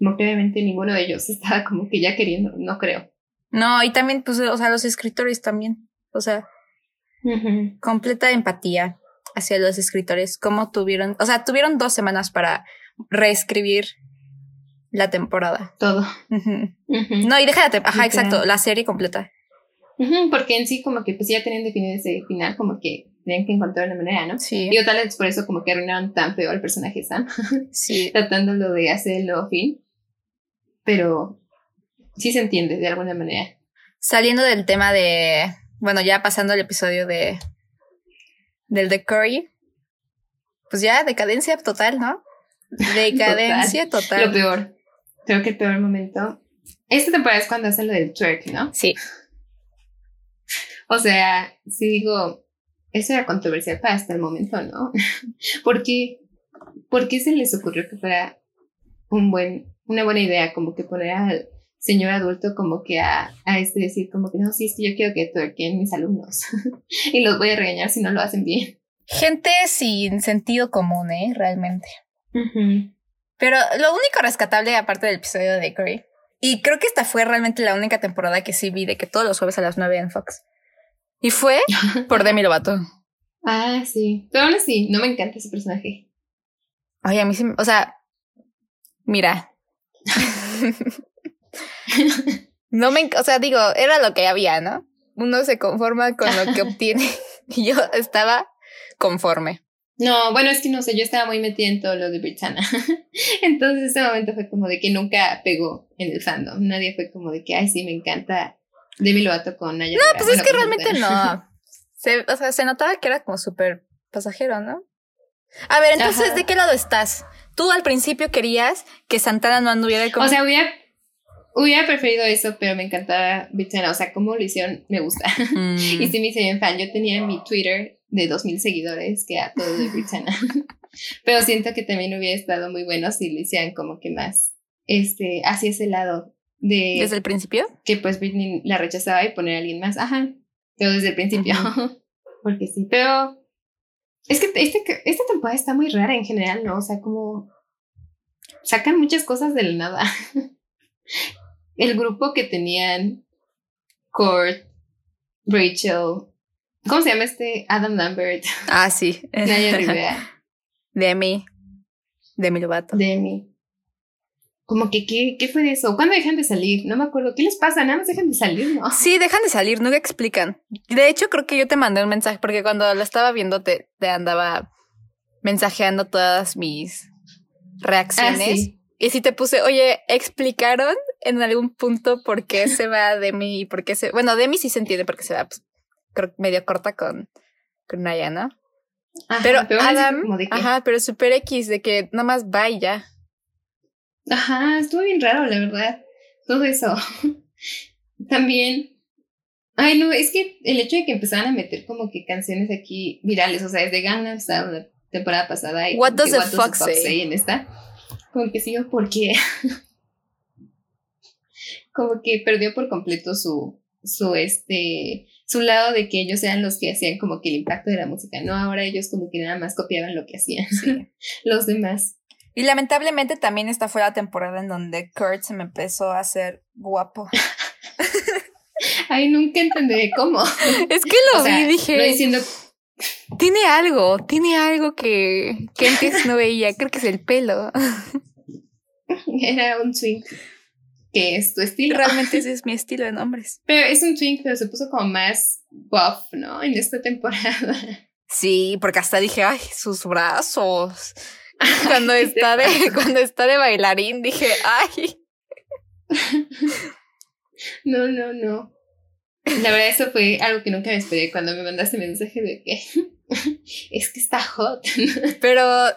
como que obviamente ninguno de ellos [laughs] estaba como que ya queriendo, no creo. No, y también, pues, o sea, los escritores también, o sea, completa empatía hacia los escritores, cómo tuvieron, o sea, tuvieron dos semanas para reescribir la temporada. Todo. No, y déjate, ajá, exacto, la serie completa. porque en sí como que pues ya tenían definido ese final, como que tenían que encontrar una manera, ¿no? Sí. Y tal vez por eso como que arruinaron tan feo al personaje Sam. [laughs] Sí. Tratándolo de hacerlo fin pero sí se entiende de alguna manera. Saliendo del tema de, bueno, ya pasando el episodio de del de Curry, pues ya decadencia total, ¿no? Decadencia [laughs] total. Lo peor. Creo que el peor momento. Esta temporada es cuando hacen lo del twerk, ¿no? Sí. O sea, sí digo, eso era controversial para hasta el momento, ¿no? [laughs] porque, ¿por qué se les ocurrió que fuera un buen una buena idea, como que poner al señor adulto como que a, a este decir como que no, sí, es que yo quiero que twerken mis alumnos [laughs] y los voy a regañar si no lo hacen bien. Gente sin sentido común, ¿eh? Realmente. Pero lo único rescatable, aparte del episodio de Curry, y creo que esta fue realmente la única temporada que sí vi de que todos los jueves a las 9 en Fox. Y fue [laughs] por Demi Lovato. Ah, sí. Pero aún así, no me encanta ese personaje. Ay, a mí sí, o sea, mira, [laughs] no me, o sea, digo, era lo que había, ¿no? Uno se conforma con lo que [laughs] obtiene [laughs] y yo estaba conforme. No, bueno, es que no sé, yo estaba muy metida en todo lo de Britannia. Entonces ese momento fue como de que nunca pegó en el fandom. Nadie fue como de que, ay, sí, me encanta Demi Lovato con Naya. No, pues es que pues, realmente no. Se, o sea, se notaba que era como súper pasajero, ¿no? A ver, entonces, ¿de qué lado estás? Tú al principio querías que Santana no anduviera como... O sea, hubiera, hubiera preferido eso, pero me encantaba Britannia. O sea, cómo lo hicieron, me gusta. Mm. [laughs] y sí me hice bien fan. Yo tenía mi Twitter de 2.000 seguidores, que a todo de Britannia. [laughs] Pero siento que también hubiera estado muy bueno si le hicieran como que más este, hacia ese lado de... ¿Desde el principio? Que pues Britney la rechazaba y poner a alguien más. Ajá. Pero desde el principio. [laughs] Porque sí. Pero es que este, esta temporada está muy rara en general, ¿no? O sea, como sacan muchas cosas de la nada. [laughs] el grupo que tenían Kurt, Rachel, ¿Cómo se llama este? Adam Lambert. Ah, sí. [laughs] Naya Rivera. [laughs] Demi. Demi Lovato. Demi. Como que, ¿qué, ¿qué fue eso? ¿Cuándo dejan de salir? No me acuerdo. ¿Qué les pasa? Nada más dejan de salir, ¿no? [laughs] Sí, dejan de salir, no explican. De hecho, creo que yo te mandé un mensaje porque cuando lo estaba viendo te, te andaba mensajeando todas mis reacciones. Ah, sí. Y sí te puse, oye, ¿explicaron en algún punto por qué se va Demi y por qué se... Bueno, Demi sí se entiende por qué se va, pues, medio corta con, con Naya, ¿no? pero, Adam, ajá, pero Super X, de que nada más va y ya. Ajá, estuvo bien raro, la verdad. Todo eso. [laughs] También. Ay, no, es que el hecho de que empezaran a meter como que canciones aquí virales, o sea, desde Gangnam Style la temporada pasada. Y What does the fuck say? En esta. Como que sigo porque. [laughs] como que perdió por completo su, su este su lado de que ellos sean los que hacían como que el impacto de la música, ¿no? Ahora ellos como que nada más copiaban lo que hacían [laughs] los demás. Y lamentablemente también esta fue la temporada en donde Kurt se me empezó a hacer guapo. [laughs] Ay, nunca entenderé cómo. [laughs] Es que lo vi y dije. diciendo... Tiene algo, tiene algo que, que antes no veía. Creo que es el pelo. [laughs] Era un swing que es tu estilo. Realmente ese es mi estilo de nombres. Pero es un twink, pero se puso como más buff, ¿no? En esta temporada. Sí, porque hasta dije, ay, sus brazos. [laughs] Cuando está de, [laughs] cuando está de bailarín, dije, ay. [laughs] No, no, no. La verdad, eso fue algo que nunca me esperé cuando me mandaste mensaje de que es que está hot. Pero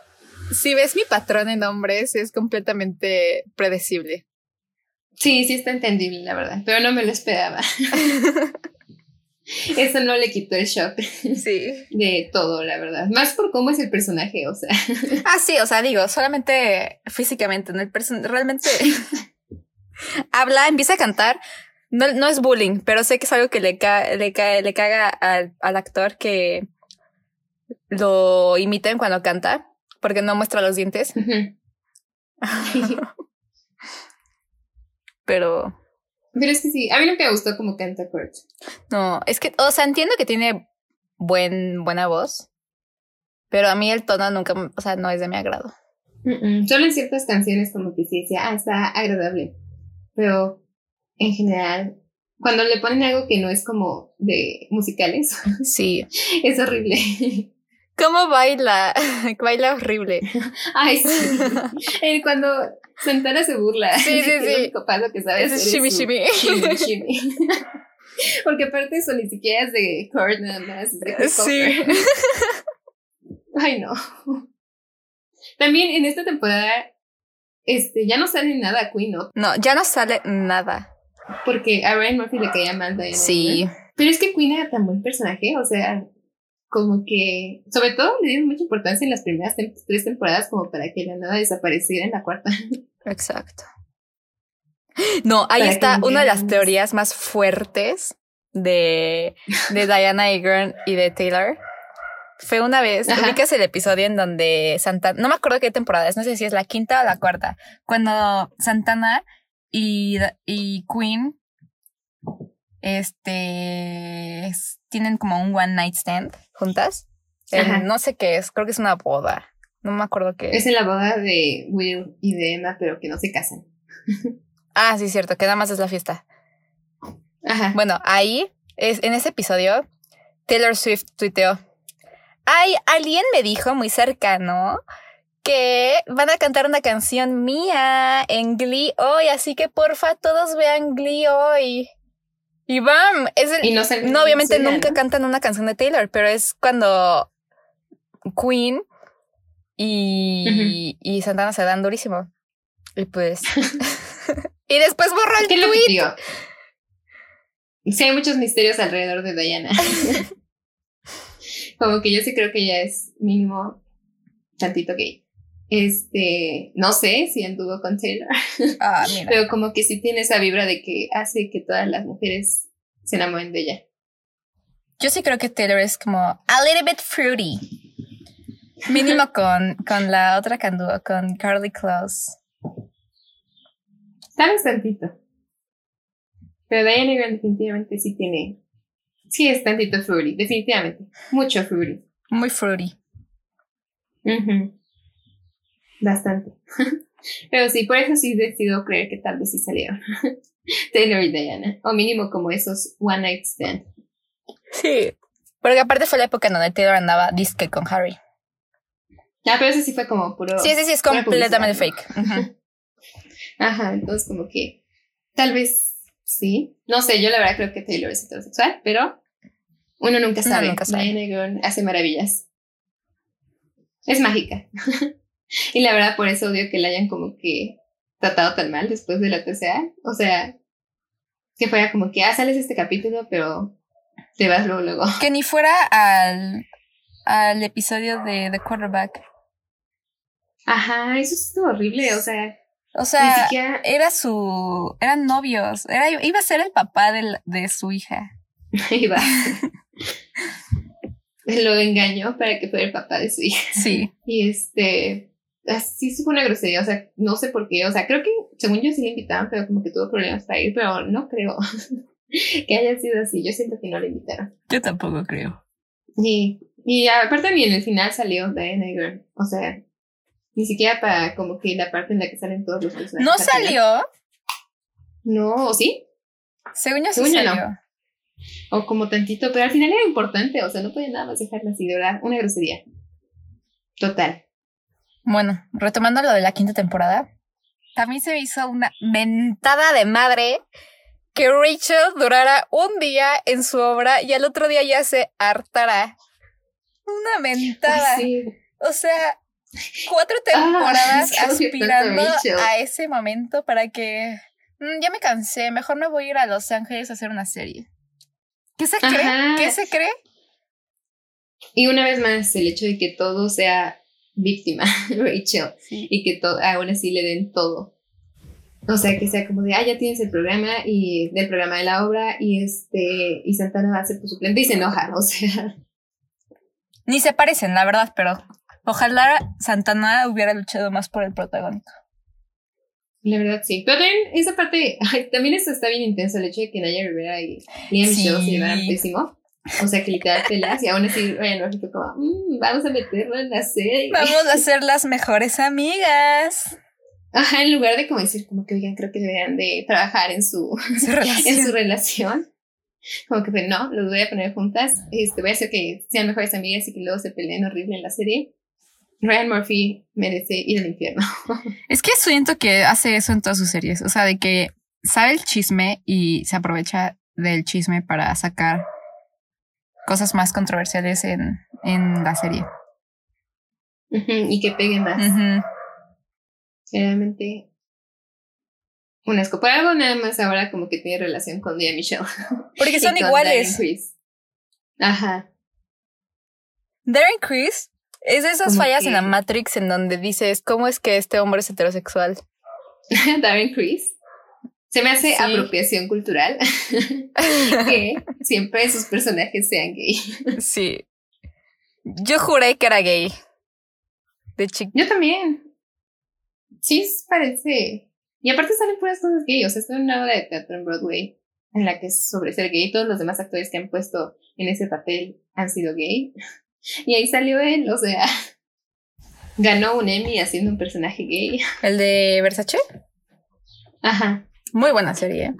si ves mi patrón en hombres, es completamente predecible. Sí, sí está entendible, la verdad, pero no me lo esperaba. [laughs] Eso no le quitó el shock. Sí. [laughs] De todo, la verdad. Más por cómo es el personaje, o sea. [laughs] Ah, sí, o sea, digo, solamente físicamente, ¿no? El person realmente habla, empieza a cantar. No, no es bullying, pero sé que es algo que le, le, le caga al, al actor que lo imiten cuando canta, porque no muestra los dientes. pero... Pero es que sí, a mí no me gustó como canta Kurt. No, es que, o sea, entiendo que tiene buen, buena voz, pero a mí el tono nunca, o sea, no es de mi agrado. Solo en ciertas canciones como que sí decía, ah, está agradable, pero en general, cuando le ponen algo que no es como de musicales, [laughs] sí, es horrible. ¿Cómo baila? [laughs] baila horrible. Ay, sí. [laughs] Eh, cuando Santana se burla. Sí, sí, [laughs] sí. El único paso que sabes es shimmy, shimmy. Shimmy, shimmy. [laughs] Porque aparte eso ni siquiera es de Kurt nada más, es de Sí. [laughs] Ay, no. También en esta temporada este, ya no sale nada Queen, ¿no? No, ya no sale nada. Porque a Ryan Murphy le caía mal de Sí. Pero es que Queen era tan buen personaje, o sea, como que, sobre todo le dieron mucha importancia en las primeras tres temporadas como para que la nada desapareciera en la cuarta. Exacto. No, ahí está una de las teorías más fuertes de, de [laughs] Diana Agron y de Taylor. Fue una vez, ubicas el episodio en donde Santana, no me acuerdo qué temporada es, no sé si es la quinta o la cuarta, cuando Santana y, y Queen este tienen como un one night stand juntas. no sé qué es, creo que es una boda. No me acuerdo qué es. Es en la boda de Will y de Emma, pero que no se casan. [laughs] ah, sí, cierto, que nada más es la fiesta. Ajá. Bueno, ahí, es, en ese episodio, Taylor Swift tuiteó. Hay alguien me dijo muy cercano que van a cantar una canción mía en Glee hoy, así que porfa todos vean Glee hoy. Y bam, es el, Y no sé. no, obviamente suena, nunca ¿no? cantan una canción de Taylor, pero es cuando Queen y, y Santana se dan durísimo. Y pues. [laughs] [laughs] y después borró el ¿Qué es lo que tweet. Sí, hay muchos misterios alrededor de Diana. [laughs] Como que yo sí creo que ella es mínimo tantito gay. Este, no sé si anduvo con Taylor, Ah, mira. pero como que sí tiene esa vibra de que hace que todas las mujeres se enamoren de ella. Yo sí creo que Taylor es como a little bit fruity. Mínimo con, con la otra que anduvo, con Carly Close. Sabes tantito. Pero Diana Grant definitivamente sí tiene. Sí es tantito fruity, definitivamente. Mucho fruity. Muy fruity. Ujú. Bastante. [laughs] Pero sí, por eso sí decido creer que tal vez sí salieron. [laughs] Taylor y Diana. O mínimo como esos one night stand. Sí. Porque aparte fue la época en donde Taylor andaba disque con Harry. Ah, pero eso sí fue como puro. Sí, sí, sí, es completamente fake. Ujú. [laughs] Ajá, entonces como que tal vez sí. No sé, yo la verdad creo que Taylor es heterosexual, pero uno nunca sabe. nunca sabe. Hace maravillas. Es mágica. Y la verdad por eso odio que la hayan como que tratado tan mal después de la tercera. O sea, que fuera como que, ah, sales este capítulo, pero te vas luego, luego. Que ni fuera al, al episodio de The Quarterback. Ajá, eso estuvo horrible, o sea, O ni sea, siquiera era su. Eran novios. Era, iba a ser el papá del- de su hija. [laughs] iba. [laughs] Lo engañó para que fuera el papá de su hija. Sí. [laughs] Y este, sí fue una grosería, o sea, no sé por qué, o sea, creo que según yo sí le invitaban, pero como que tuvo problemas para ir, pero no creo [laughs] que haya sido así, yo siento que no le invitaron. Yo tampoco creo. Y, y aparte ni en el final salió Diana Girl, o sea, ni siquiera para como que la parte en la que salen todos los personajes. ¿No salió? No, ¿o sí? Según yo sí Según yo no. salió. O como tantito, pero al final era importante, o sea, no podía nada más dejarla así, de verdad, una grosería. Total. Bueno, retomando lo de la quinta temporada, también se me hizo una mentada de madre que Rachel durara un día en su obra y al otro día ya se hartara. Una mentada. Sí. O sea, cuatro temporadas aspirando a ese momento para que "Mm, ya me cansé, mejor me voy a ir a Los Ángeles a hacer una serie. ¿Qué se cree? Ajá. ¿Qué se cree? Y una vez más, el hecho de que todo sea víctima, [laughs] Rachel, Sí. y que aún así le den todo. O sea, que sea como de, ah, ya tienes el programa y del programa de la obra y este, y Santana va a ser tu suplente y se enoja, [laughs] o sea, Ni se parecen, la verdad, pero ojalá Santana hubiera luchado más por el protagónico. la verdad sí. Pero también esa parte, ay, también esto está bien intenso, el hecho de que Naya Rivera y Liam Sí. Michelle se llevaran pésimo. O sea, que literal peleas y aún así Ryan Murphy fue como, "Mm, vamos a meterlo en la serie. [laughs] Vamos a ser las mejores amigas. Ajá, en lugar de como decir, como que oigan, creo que deberían de trabajar en su, Su [laughs] en su relación. Como que pues no, los voy a poner juntas. Este, voy a hacer que sean mejores amigas y que luego se peleen horrible en la serie. Ryan Murphy merece ir al infierno. [laughs] Es que siento que hace eso en todas sus series. O sea, de que sabe el chisme y se aprovecha del chisme para sacar cosas más controversiales en, en la serie. Y que pegue más. Ujú. Realmente. Un asco. Por algo nada más ahora como que tiene relación con Dia Michelle. Porque [laughs] son iguales. Ajá. Darren Criss es de esas fallas que- en la Matrix en donde dices, ¿cómo es que este hombre es heterosexual? [laughs] Darren Criss. Se me hace Sí. apropiación cultural [laughs] que siempre sus personajes sean gay. sí. Yo juré que era gay. De chico. Yo también. Sí, parece. Y aparte salen puras cosas gay. O sea, estoy en una obra de teatro en Broadway en la que es sobre ser gay. Todos los demás actores que han puesto en ese papel han sido gay. [laughs] Y ahí salió él. O sea, ganó un Emmy haciendo un personaje gay. El de Versace. Ajá. Muy buena serie. ¿eh?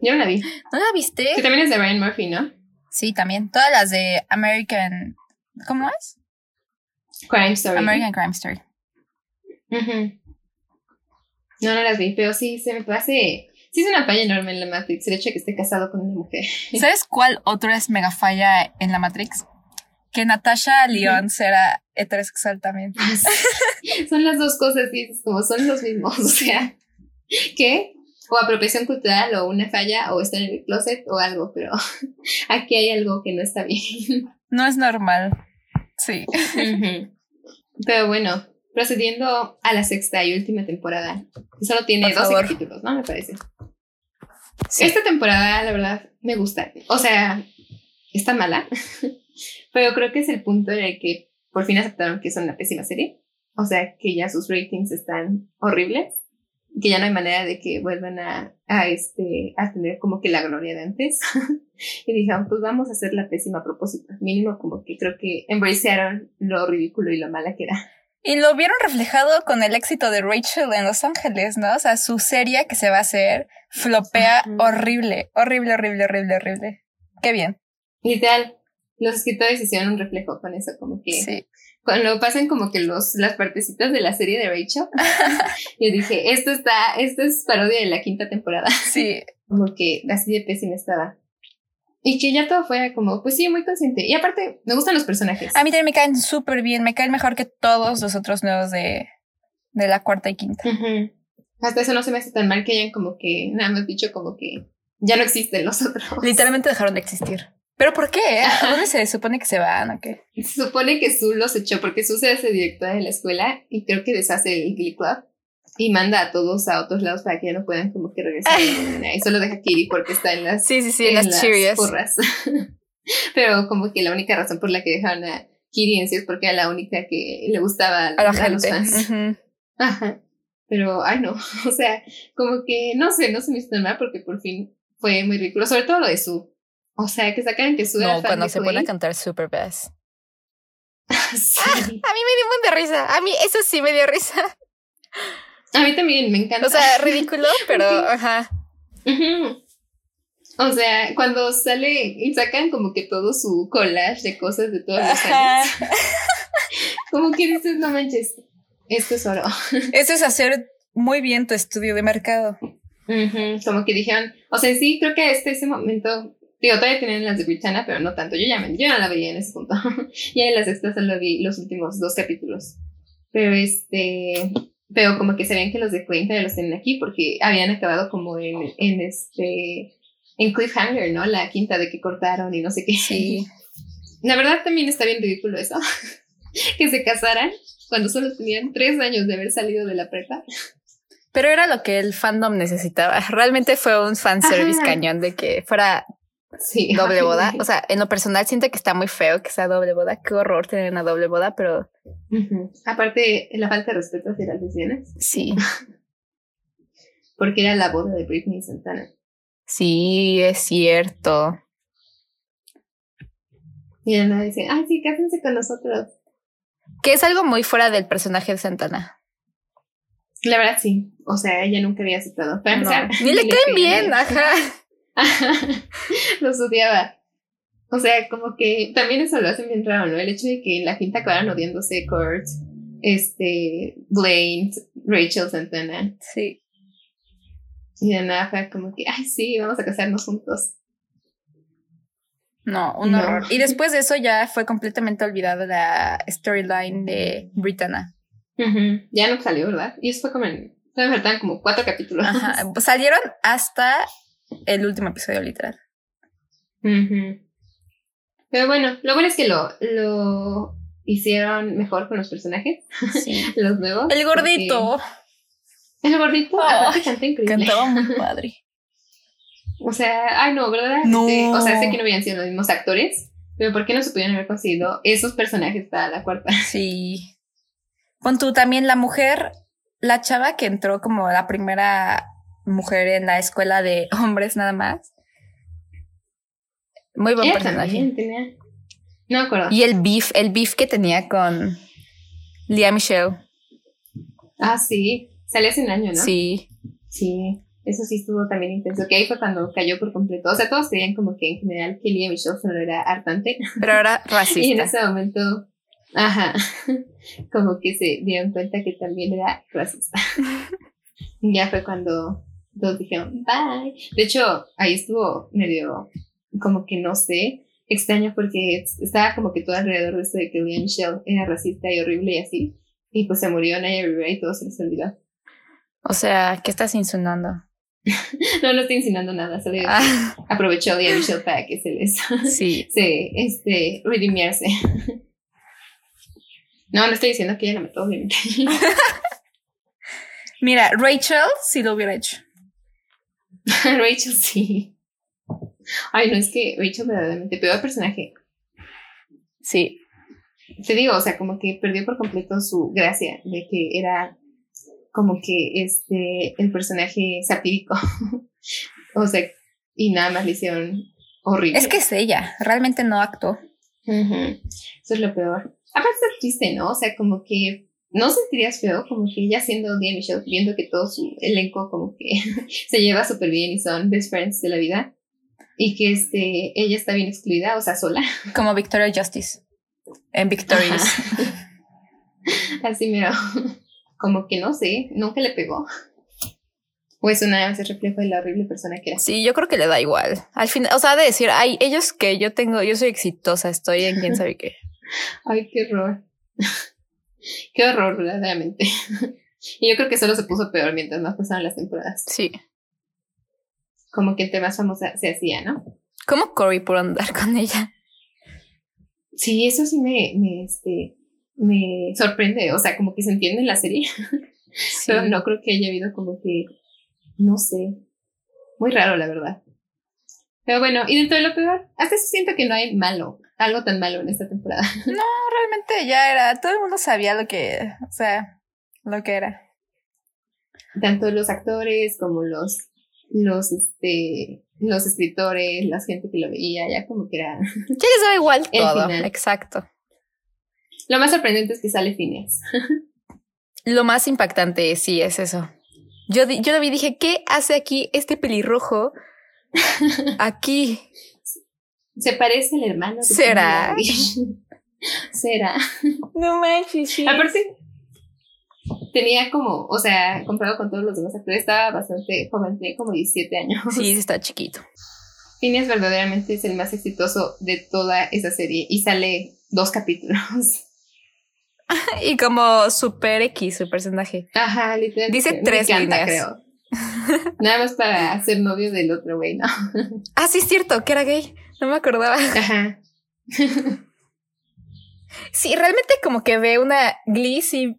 Yo no la vi. ¿No la viste? Que también es de Ryan Murphy, ¿no? Sí, también. Todas las de American ¿Cómo es? Crime Story. American Crime Story. No, no las vi, pero sí se me hace. Sí, es una falla enorme en la Matrix el hecho de que esté casado con una mujer. [laughs] ¿Sabes cuál otro es mega falla en la Matrix? Que Natasha León será heterosexual también. [laughs] son las dos cosas, sí, como son los mismos. O sea, ¿qué? O apropiación cultural, o una falla, o estar en el closet, o algo, pero [laughs] aquí hay algo que no está bien. No es normal. Sí. Pero bueno, procediendo a la sexta y última temporada, que solo tiene 12 capítulos, ¿no? Me parece. Esta temporada, la verdad, me gusta. O sea, está mala, [laughs] pero creo que es el punto en el que por fin aceptaron que es una pésima serie. O sea, que ya sus ratings están horribles, que ya no hay manera de que vuelvan a, a, este, a tener como que la gloria de antes. [laughs] y dijeron, pues vamos a hacer la pésima a propósito. Mínimo como que creo que embracearon lo ridículo y lo mala que era. Y lo vieron reflejado con el éxito de Rachel en Los Ángeles, ¿no? O sea, su serie que se va a hacer flopea horrible, horrible, horrible, horrible, horrible. Qué bien. Literal, los escritores hicieron un reflejo con eso, como que sí. Cuando pasan como que los, las partecitas de la serie de Rachel, [laughs] yo dije, esto está, esto es parodia de la quinta temporada. Sí. [laughs] Como que así de pésima estaba. Y que ya todo fue como, pues sí, muy consciente. Y aparte, me gustan los personajes. A mí también me caen súper bien, me caen mejor que todos los otros nuevos de, de la cuarta y quinta. Hasta eso no se me hace tan mal que hayan como que, nada más dicho como que ya no existen los otros. Literalmente dejaron de existir. ¿Pero por qué? ¿A dónde se supone que se van o qué? Se supone que Su los echó porque Su se hace directora de la escuela y creo que deshace el Glee Club y manda a todos a otros lados para que ya no puedan como que regresar [laughs] y solo deja a Kiri porque está en las sí sí sí en, las, porras. [laughs] Pero como que la única razón por la que dejaron a Kiri en sí es porque era la única que le gustaba a, la los fans. [laughs] Ajá. pero ay no. O sea como que no sé no se me hizo mal porque por fin fue muy ridículo sobre todo lo de su o sea que sacan que su no cuando se pone a cantar Super Bass [laughs] sí. a mí me dio un de risa a mí eso sí me dio risa a mí también me encanta. O sea, [laughs] ridículo, pero ajá. O sea, cuando sale y sacan como que todo su collage de cosas de todos los años. [laughs] como que dices, no manches, esto es oro. Eso es hacer muy bien tu estudio de mercado. Como que dijeron, o sea, sí, creo que este ese momento, digo, todavía tienen las de Britannia, pero no tanto. Yo ya, me, yo ya la veía en ese punto. [laughs] y en las extras solo vi los últimos dos capítulos. Pero este, pero como que ven que los de Queen los tienen aquí porque habían acabado como en, en este en Cliffhanger, ¿no? La quinta de que cortaron y no sé qué. Sí. [laughs] La verdad también está bien ridículo eso. [laughs] que se casaran cuando solo tenían tres años de haber salido de la prepa. Pero era lo que el fandom necesitaba. Realmente fue un fanservice cañón de que fuera Sí. [laughs] Doble boda. O sea, en lo personal siento que está muy feo que sea doble boda. Qué horror tener una doble boda, pero. Aparte, la falta de respeto hacia las lesbianas. Sí. [laughs] Porque era la boda de Britney Santana. Sí, es cierto. Y Ana dice, ay, sí, cásense con nosotros. Que es algo muy fuera del personaje de Santana. La verdad, sí. O sea, ella nunca había aceptado. [laughs] ni le caen bien, ajá. [laughs] los odiaba. O sea, como que también eso lo hacen bien raro, ¿no? El hecho de que en la quinta acabaran odiándose Kurt, este, Blaine, Rachel Santana. Sí. Y de nada fue como que, ay, sí, vamos a casarnos juntos. No, un horror. Y [laughs] después de eso ya fue completamente olvidada la storyline de Britannia. Ya no salió, ¿verdad? Y eso fue como en. Me faltan como cuatro capítulos. Ajá. Salieron hasta el último episodio literal. Pero bueno, lo bueno es que lo, lo hicieron mejor con los personajes. [laughs] los nuevos. El gordito. El gordito, canta increíble. Cantaba muy [laughs] padre. o sea, ay no, ¿verdad? No. Este, o sea, sé que no habían sido los mismos actores, pero ¿por qué no se pudieron haber conseguido esos personajes para la cuarta? [laughs] Sí. Con tú también la mujer, la chava que entró como la primera mujer en la escuela de [laughs] hombres nada más. Muy buen personaje. No me acuerdo. Y el beef, el beef que tenía con Lia Michelle. Ah, sí. Salió hace un año, ¿no? Sí. Sí. Eso sí estuvo también intenso, que ahí fue cuando cayó por completo. O sea, todos creían como que en general que Lia Michelle solo era hartante. Pero era racista. [laughs] y en ese momento, ajá, [laughs] como que se dieron cuenta que también era racista. ya fue cuando todos dijeron, bye. De hecho, ahí estuvo medio, como que no sé, extraño porque estaba como que todo alrededor de esto de que Lia Michelle era racista y horrible y así. Y pues se murió Naya Rivera y todo se les olvidó. O sea, ¿qué estás insinuando? [laughs] no, no estoy insinuando nada, solo ah. aprovechó Lia Michelle para que se les [laughs] sí. [laughs] se este redimiarse. no, no estoy diciendo que ella la mató, obviamente. Mira, Rachel sí lo hubiera hecho. [laughs] Rachel sí. Ay, no, es que Rachel verdaderamente peor personaje. Sí. Te digo, o sea, como que perdió por completo su gracia de que era como que este, el personaje satírico. [laughs] o sea, y nada más le hicieron horrible. Es que es ella, realmente no actuó. Eso es lo peor. Aparte es triste, ¿no? O sea, como que no sentirías feo, como que ella siendo Día Michelle, viendo que todo su elenco como que [laughs] se lleva súper bien y son best friends de la vida. Y que este, ella está bien excluida, o sea, sola. [laughs] Como Victoria Justice. En Victorious. [laughs] Así mira como que no sé, nunca le pegó. O es una vez reflejo de la horrible persona que era. Sí, yo creo que le da igual. Al final, o sea, de decir, ay, ellos que yo tengo, yo soy exitosa, estoy en quién sabe qué. ay, qué horror. Qué horror, verdaderamente. [laughs] y yo creo que solo se puso peor mientras más pasaban las temporadas. Sí. Como que entre más famosa se hacía, ¿no? ¿Cómo Cory por andar con ella? Sí, eso sí me, me, este, me sorprende, o sea, como que se entiende en la serie, [laughs] pero no creo que haya habido como que, no sé, muy raro la verdad. Pero bueno, y dentro de lo peor, hasta eso siento que no hay malo, algo tan malo en esta temporada. [laughs] No, realmente ya era, todo el mundo sabía lo que, o sea, lo que era. Tanto los actores como los, los, este, los escritores, la gente que lo veía, ya como que era. [laughs] Ya les da igual todo, exacto. Lo más sorprendente es que sale Phineas. [laughs] Lo más impactante, sí, es eso. Yo, yo lo vi y dije, ¿qué hace aquí este pelirrojo? Aquí. Se parece al hermano. ¿Será? [laughs] ¿Será? No manches, sí. Aparte, tenía como, o sea, comparado con todos los demás actores, estaba bastante joven, tenía como 17 años. Sí, está chiquito. Phineas verdaderamente es el más exitoso de toda esa serie y sale dos capítulos. [laughs] y como super X su personaje. Ajá, literalmente. Dice tres líneas. creo. Nada más para ser novio del otro güey, ¿no? [laughs] ah, sí, es cierto, que era gay. No me acordaba. Ajá. [laughs] sí, realmente como que ve una Glee y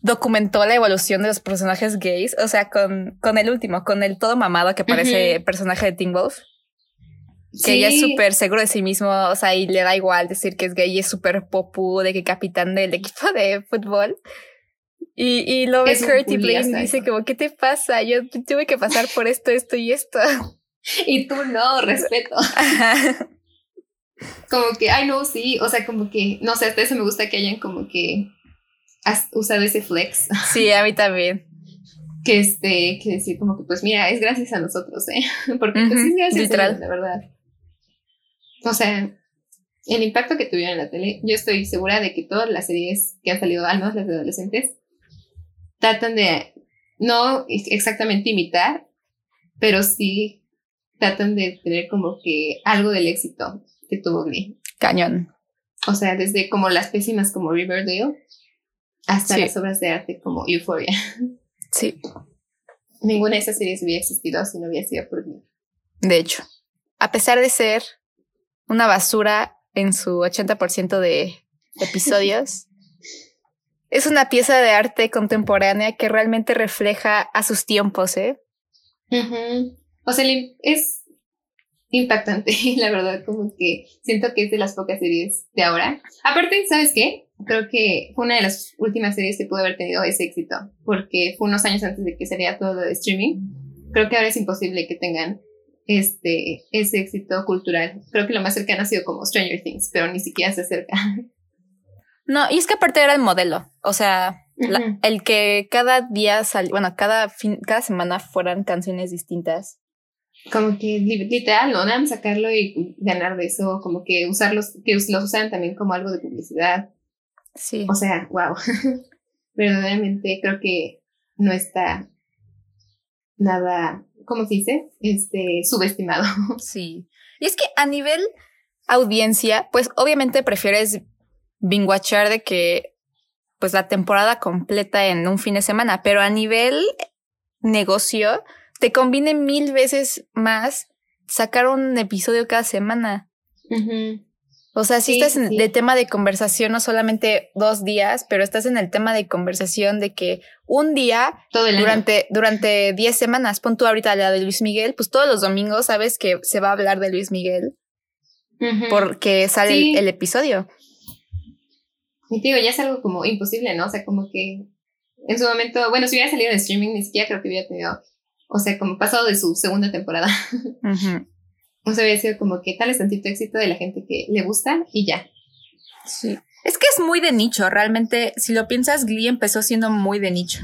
documentó la evolución de los personajes gays. O sea, con, con el último, con el todo mamado que parece personaje de Teen Wolf que ella es súper seguro de sí mismo, o sea, y le da igual decir que es gay y es súper popu de que capitán del equipo de fútbol. Y, y lo ve Kurt y Blaine y dice como, ¿qué te pasa? Yo tuve que pasar por esto, esto y esto. [laughs] Y tú no, [laughs] respeto. como que, ay no, sí, o sea, como que, no sé, hasta eso me gusta que hayan como que has usado ese flex. Sí, a mí también. [laughs] Que este, que decir como que pues mira, es gracias a nosotros, ¿eh? Porque pues es gracias Literal. a la verdad o sea, el impacto que tuvieron en la tele, yo estoy segura de que todas las series que han salido, al menos las de adolescentes, tratan de no exactamente imitar, pero sí tratan de tener como que algo del éxito que tuvo Glee. Cañón. O sea, desde como las pésimas como Riverdale hasta las obras de arte como Euphoria. [laughs] Sí. Ninguna de esas series hubiera existido si no hubiera sido por Glee. De hecho, a pesar de ser una basura en su 80% de [laughs] episodios. Es una pieza de arte contemporánea que realmente refleja a sus tiempos, ¿eh? O sea, es impactante, [laughs] la verdad, como que siento que es de las pocas series de ahora. Aparte, ¿sabes qué? Creo que fue una de las últimas series que pudo haber tenido ese éxito, porque fue unos años antes de que sería todo de streaming. Creo que ahora es imposible que tengan este, ese éxito cultural. Creo que lo más cercano ha sido como Stranger Things, pero ni siquiera se acerca. [laughs] No, y es que aparte era el modelo, o sea, el que cada día sal, bueno, cada fin, cada semana fueran canciones distintas. Como que literal, no, nada más sacarlo y ganar de eso, como que usarlos, que los usaran también como algo de publicidad. Sí. O sea, wow. [laughs] Verdaderamente creo que no está nada, ¿cómo se dice? Este, subestimado. [laughs] Sí. Y es que a nivel audiencia, pues obviamente prefieres binguachar de que pues la temporada completa en un fin de semana, pero a nivel negocio te conviene mil veces más sacar un episodio cada semana. O sea, si estás en de tema de conversación, no solamente dos días, pero estás en el tema de conversación de que un día durante, durante diez semanas, pon tú ahorita la de Luis Miguel, pues todos los domingos sabes que se va a hablar de Luis Miguel porque sale el, episodio. Y digo, ya es algo como imposible, ¿no? O sea, como que en su momento, bueno, si hubiera salido de streaming, ni siquiera creo que hubiera tenido, o sea, como pasado de su segunda temporada. [laughs] O sea, hubiera sido como que tal es tantito éxito de la gente que le gusta y ya. Sí. Es que es muy de nicho, realmente, si lo piensas, Glee empezó siendo muy de nicho.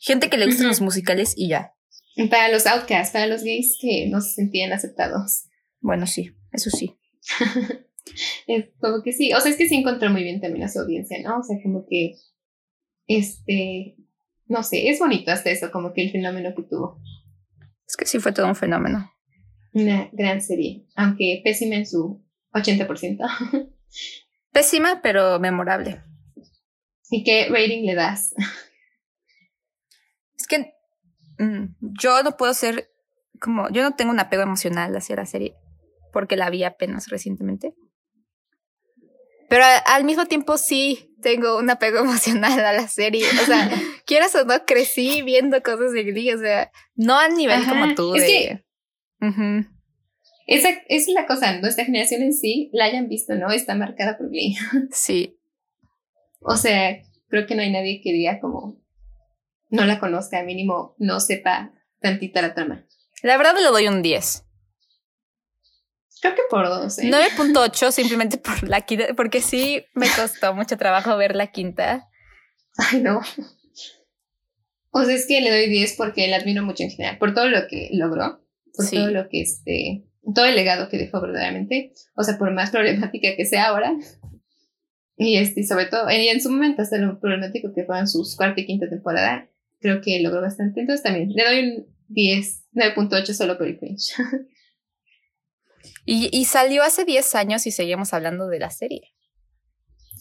Gente que le gustan los musicales y ya. Para los outcasts, para los gays que no se sentían aceptados. Bueno, sí, eso sí. [laughs] es como que sí, o sea, es que sí encontró muy bien también a su audiencia, ¿no? O sea, como que, este, no sé, es bonito hasta eso, como que el fenómeno que tuvo. Es que sí fue todo un fenómeno. Una gran serie, aunque pésima en su 80%. [laughs] pésima, pero memorable. ¿Y qué rating le das? Es que mm, yo no puedo ser como, yo no tengo un apego emocional hacia la serie porque la vi apenas recientemente. Pero al mismo tiempo sí tengo un apego [laughs] emocional a la serie. O sea, [laughs] quieras o no, crecí viendo cosas de Glee. O sea, no al nivel como tú. Es que... Esa es la cosa, nuestra generación en sí la hayan visto, ¿no? Está marcada por Glee. [laughs] Sí. O sea, creo que no hay nadie que diga como no la conozca, mínimo no sepa tantita la trama. La verdad le doy un 10. Creo que por dos. ¿eh? 9.8 simplemente por la quinta, porque sí me costó mucho trabajo ver la quinta. Ay, no. O sea, es que le doy 10 porque la admiro mucho en general, por todo lo que logró, por todo lo que este, todo el legado que dejó verdaderamente, o sea, por más problemática que sea ahora, y este, sobre todo, y en su momento hasta lo problemático que fueron sus cuarta y quinta temporada, creo que logró bastante. Entonces también le doy un 10, 9.8 solo por el cringe. [laughs] Y, salió hace 10 años y seguimos hablando de la serie.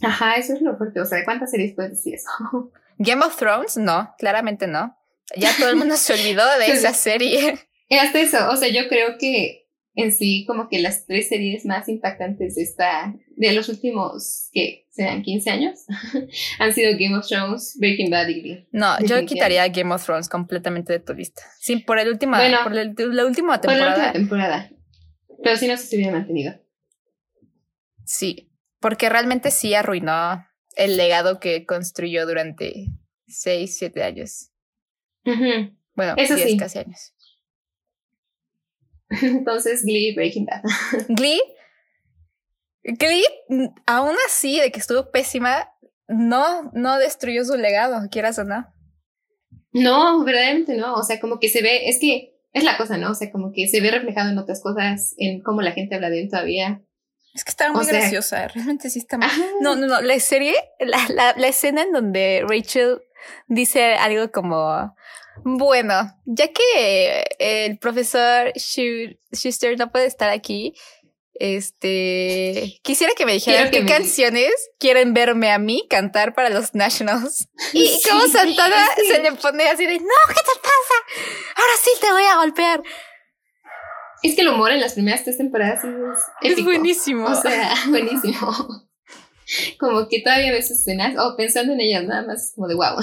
Ajá, eso es lo fuerte. O sea, ¿de cuántas series puedes decir eso? [laughs] Game of Thrones, no, claramente no. Ya todo el mundo se olvidó de [laughs] esa serie. Y hasta eso, o sea, yo creo que en sí, como que las tres series más impactantes de esta, de los últimos, que serán 15 años, [laughs] han sido Game of Thrones, Breaking Bad y Glee. No, yo quitaría Game of Thrones completamente de tu lista. Sí, por el último, por la última temporada. Por la última temporada. Pero sí no se hubiera mantenido. Sí, porque realmente sí arruinó el legado que construyó durante 6, 7 años. Bueno, Eso 10 casi años. [laughs] Entonces, Glee, Breaking Bad. [laughs] Glee, Glee, aún así de que estuvo pésima, no, no destruyó su legado, quieras o no. No, verdaderamente no. O sea, como que se ve, es que es la cosa, ¿no? O sea, como que se ve reflejado en otras cosas, en cómo la gente habla de él todavía. Es que está muy graciosa, realmente sí está muy... No, no, no, la serie, la, la, la, escena en donde Rachel dice algo como, bueno, ya que el profesor Schuster no puede estar aquí, este, quisiera que me dijeran qué canciones quieren verme a mí cantar para los Nationals. [laughs] Y como Santana se le pone así de, no, ¿qué te pasa? Ahora sí te voy a golpear. Es que el humor en las primeras tres temporadas es, es buenísimo. O sea, [laughs] buenísimo. como que todavía ves escenas, o pensando en ellas nada más, como de wow.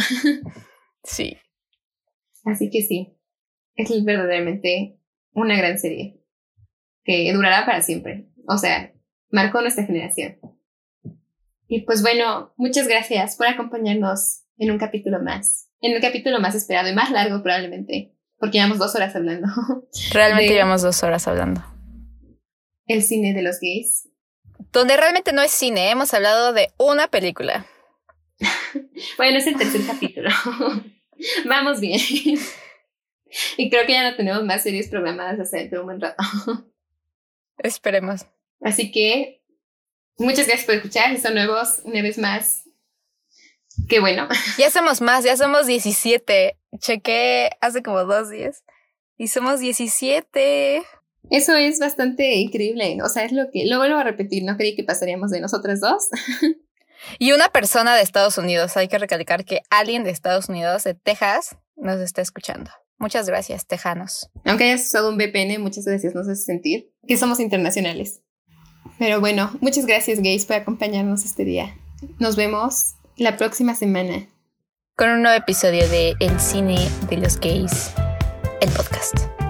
Sí. Así que sí, es verdaderamente una gran serie que durará para siempre. O sea, marcó nuestra generación. Y pues bueno, muchas gracias por acompañarnos en un capítulo más. En el capítulo más esperado y más largo probablemente, porque llevamos dos horas hablando. [laughs] Realmente llevamos dos horas hablando. El cine de los gays. Donde realmente no es cine, hemos hablado de una película. [laughs] bueno, es el tercer capítulo. [laughs] Vamos bien. y creo que ya no tenemos más series programadas hasta dentro de un buen rato. Esperemos. Así que muchas gracias por escuchar. Son nuevos, una vez más. Qué bueno. [laughs] Ya somos más, ya somos 17. Chequé hace como dos días. Y somos 17. Eso es bastante increíble. O sea, es lo que. Lo vuelvo a repetir, no creí que pasaríamos de nosotras dos. [laughs] Y una persona de Estados Unidos. Hay que recalcar que alguien de Estados Unidos, de Texas, nos está escuchando. Muchas gracias, tejanos. Aunque hayas usado un VPN, muchas gracias, nos hace sentir que somos internacionales. Pero bueno, muchas gracias, gays, por acompañarnos este día. Nos vemos la próxima semana. Con un nuevo episodio de El cine de los gays, el podcast.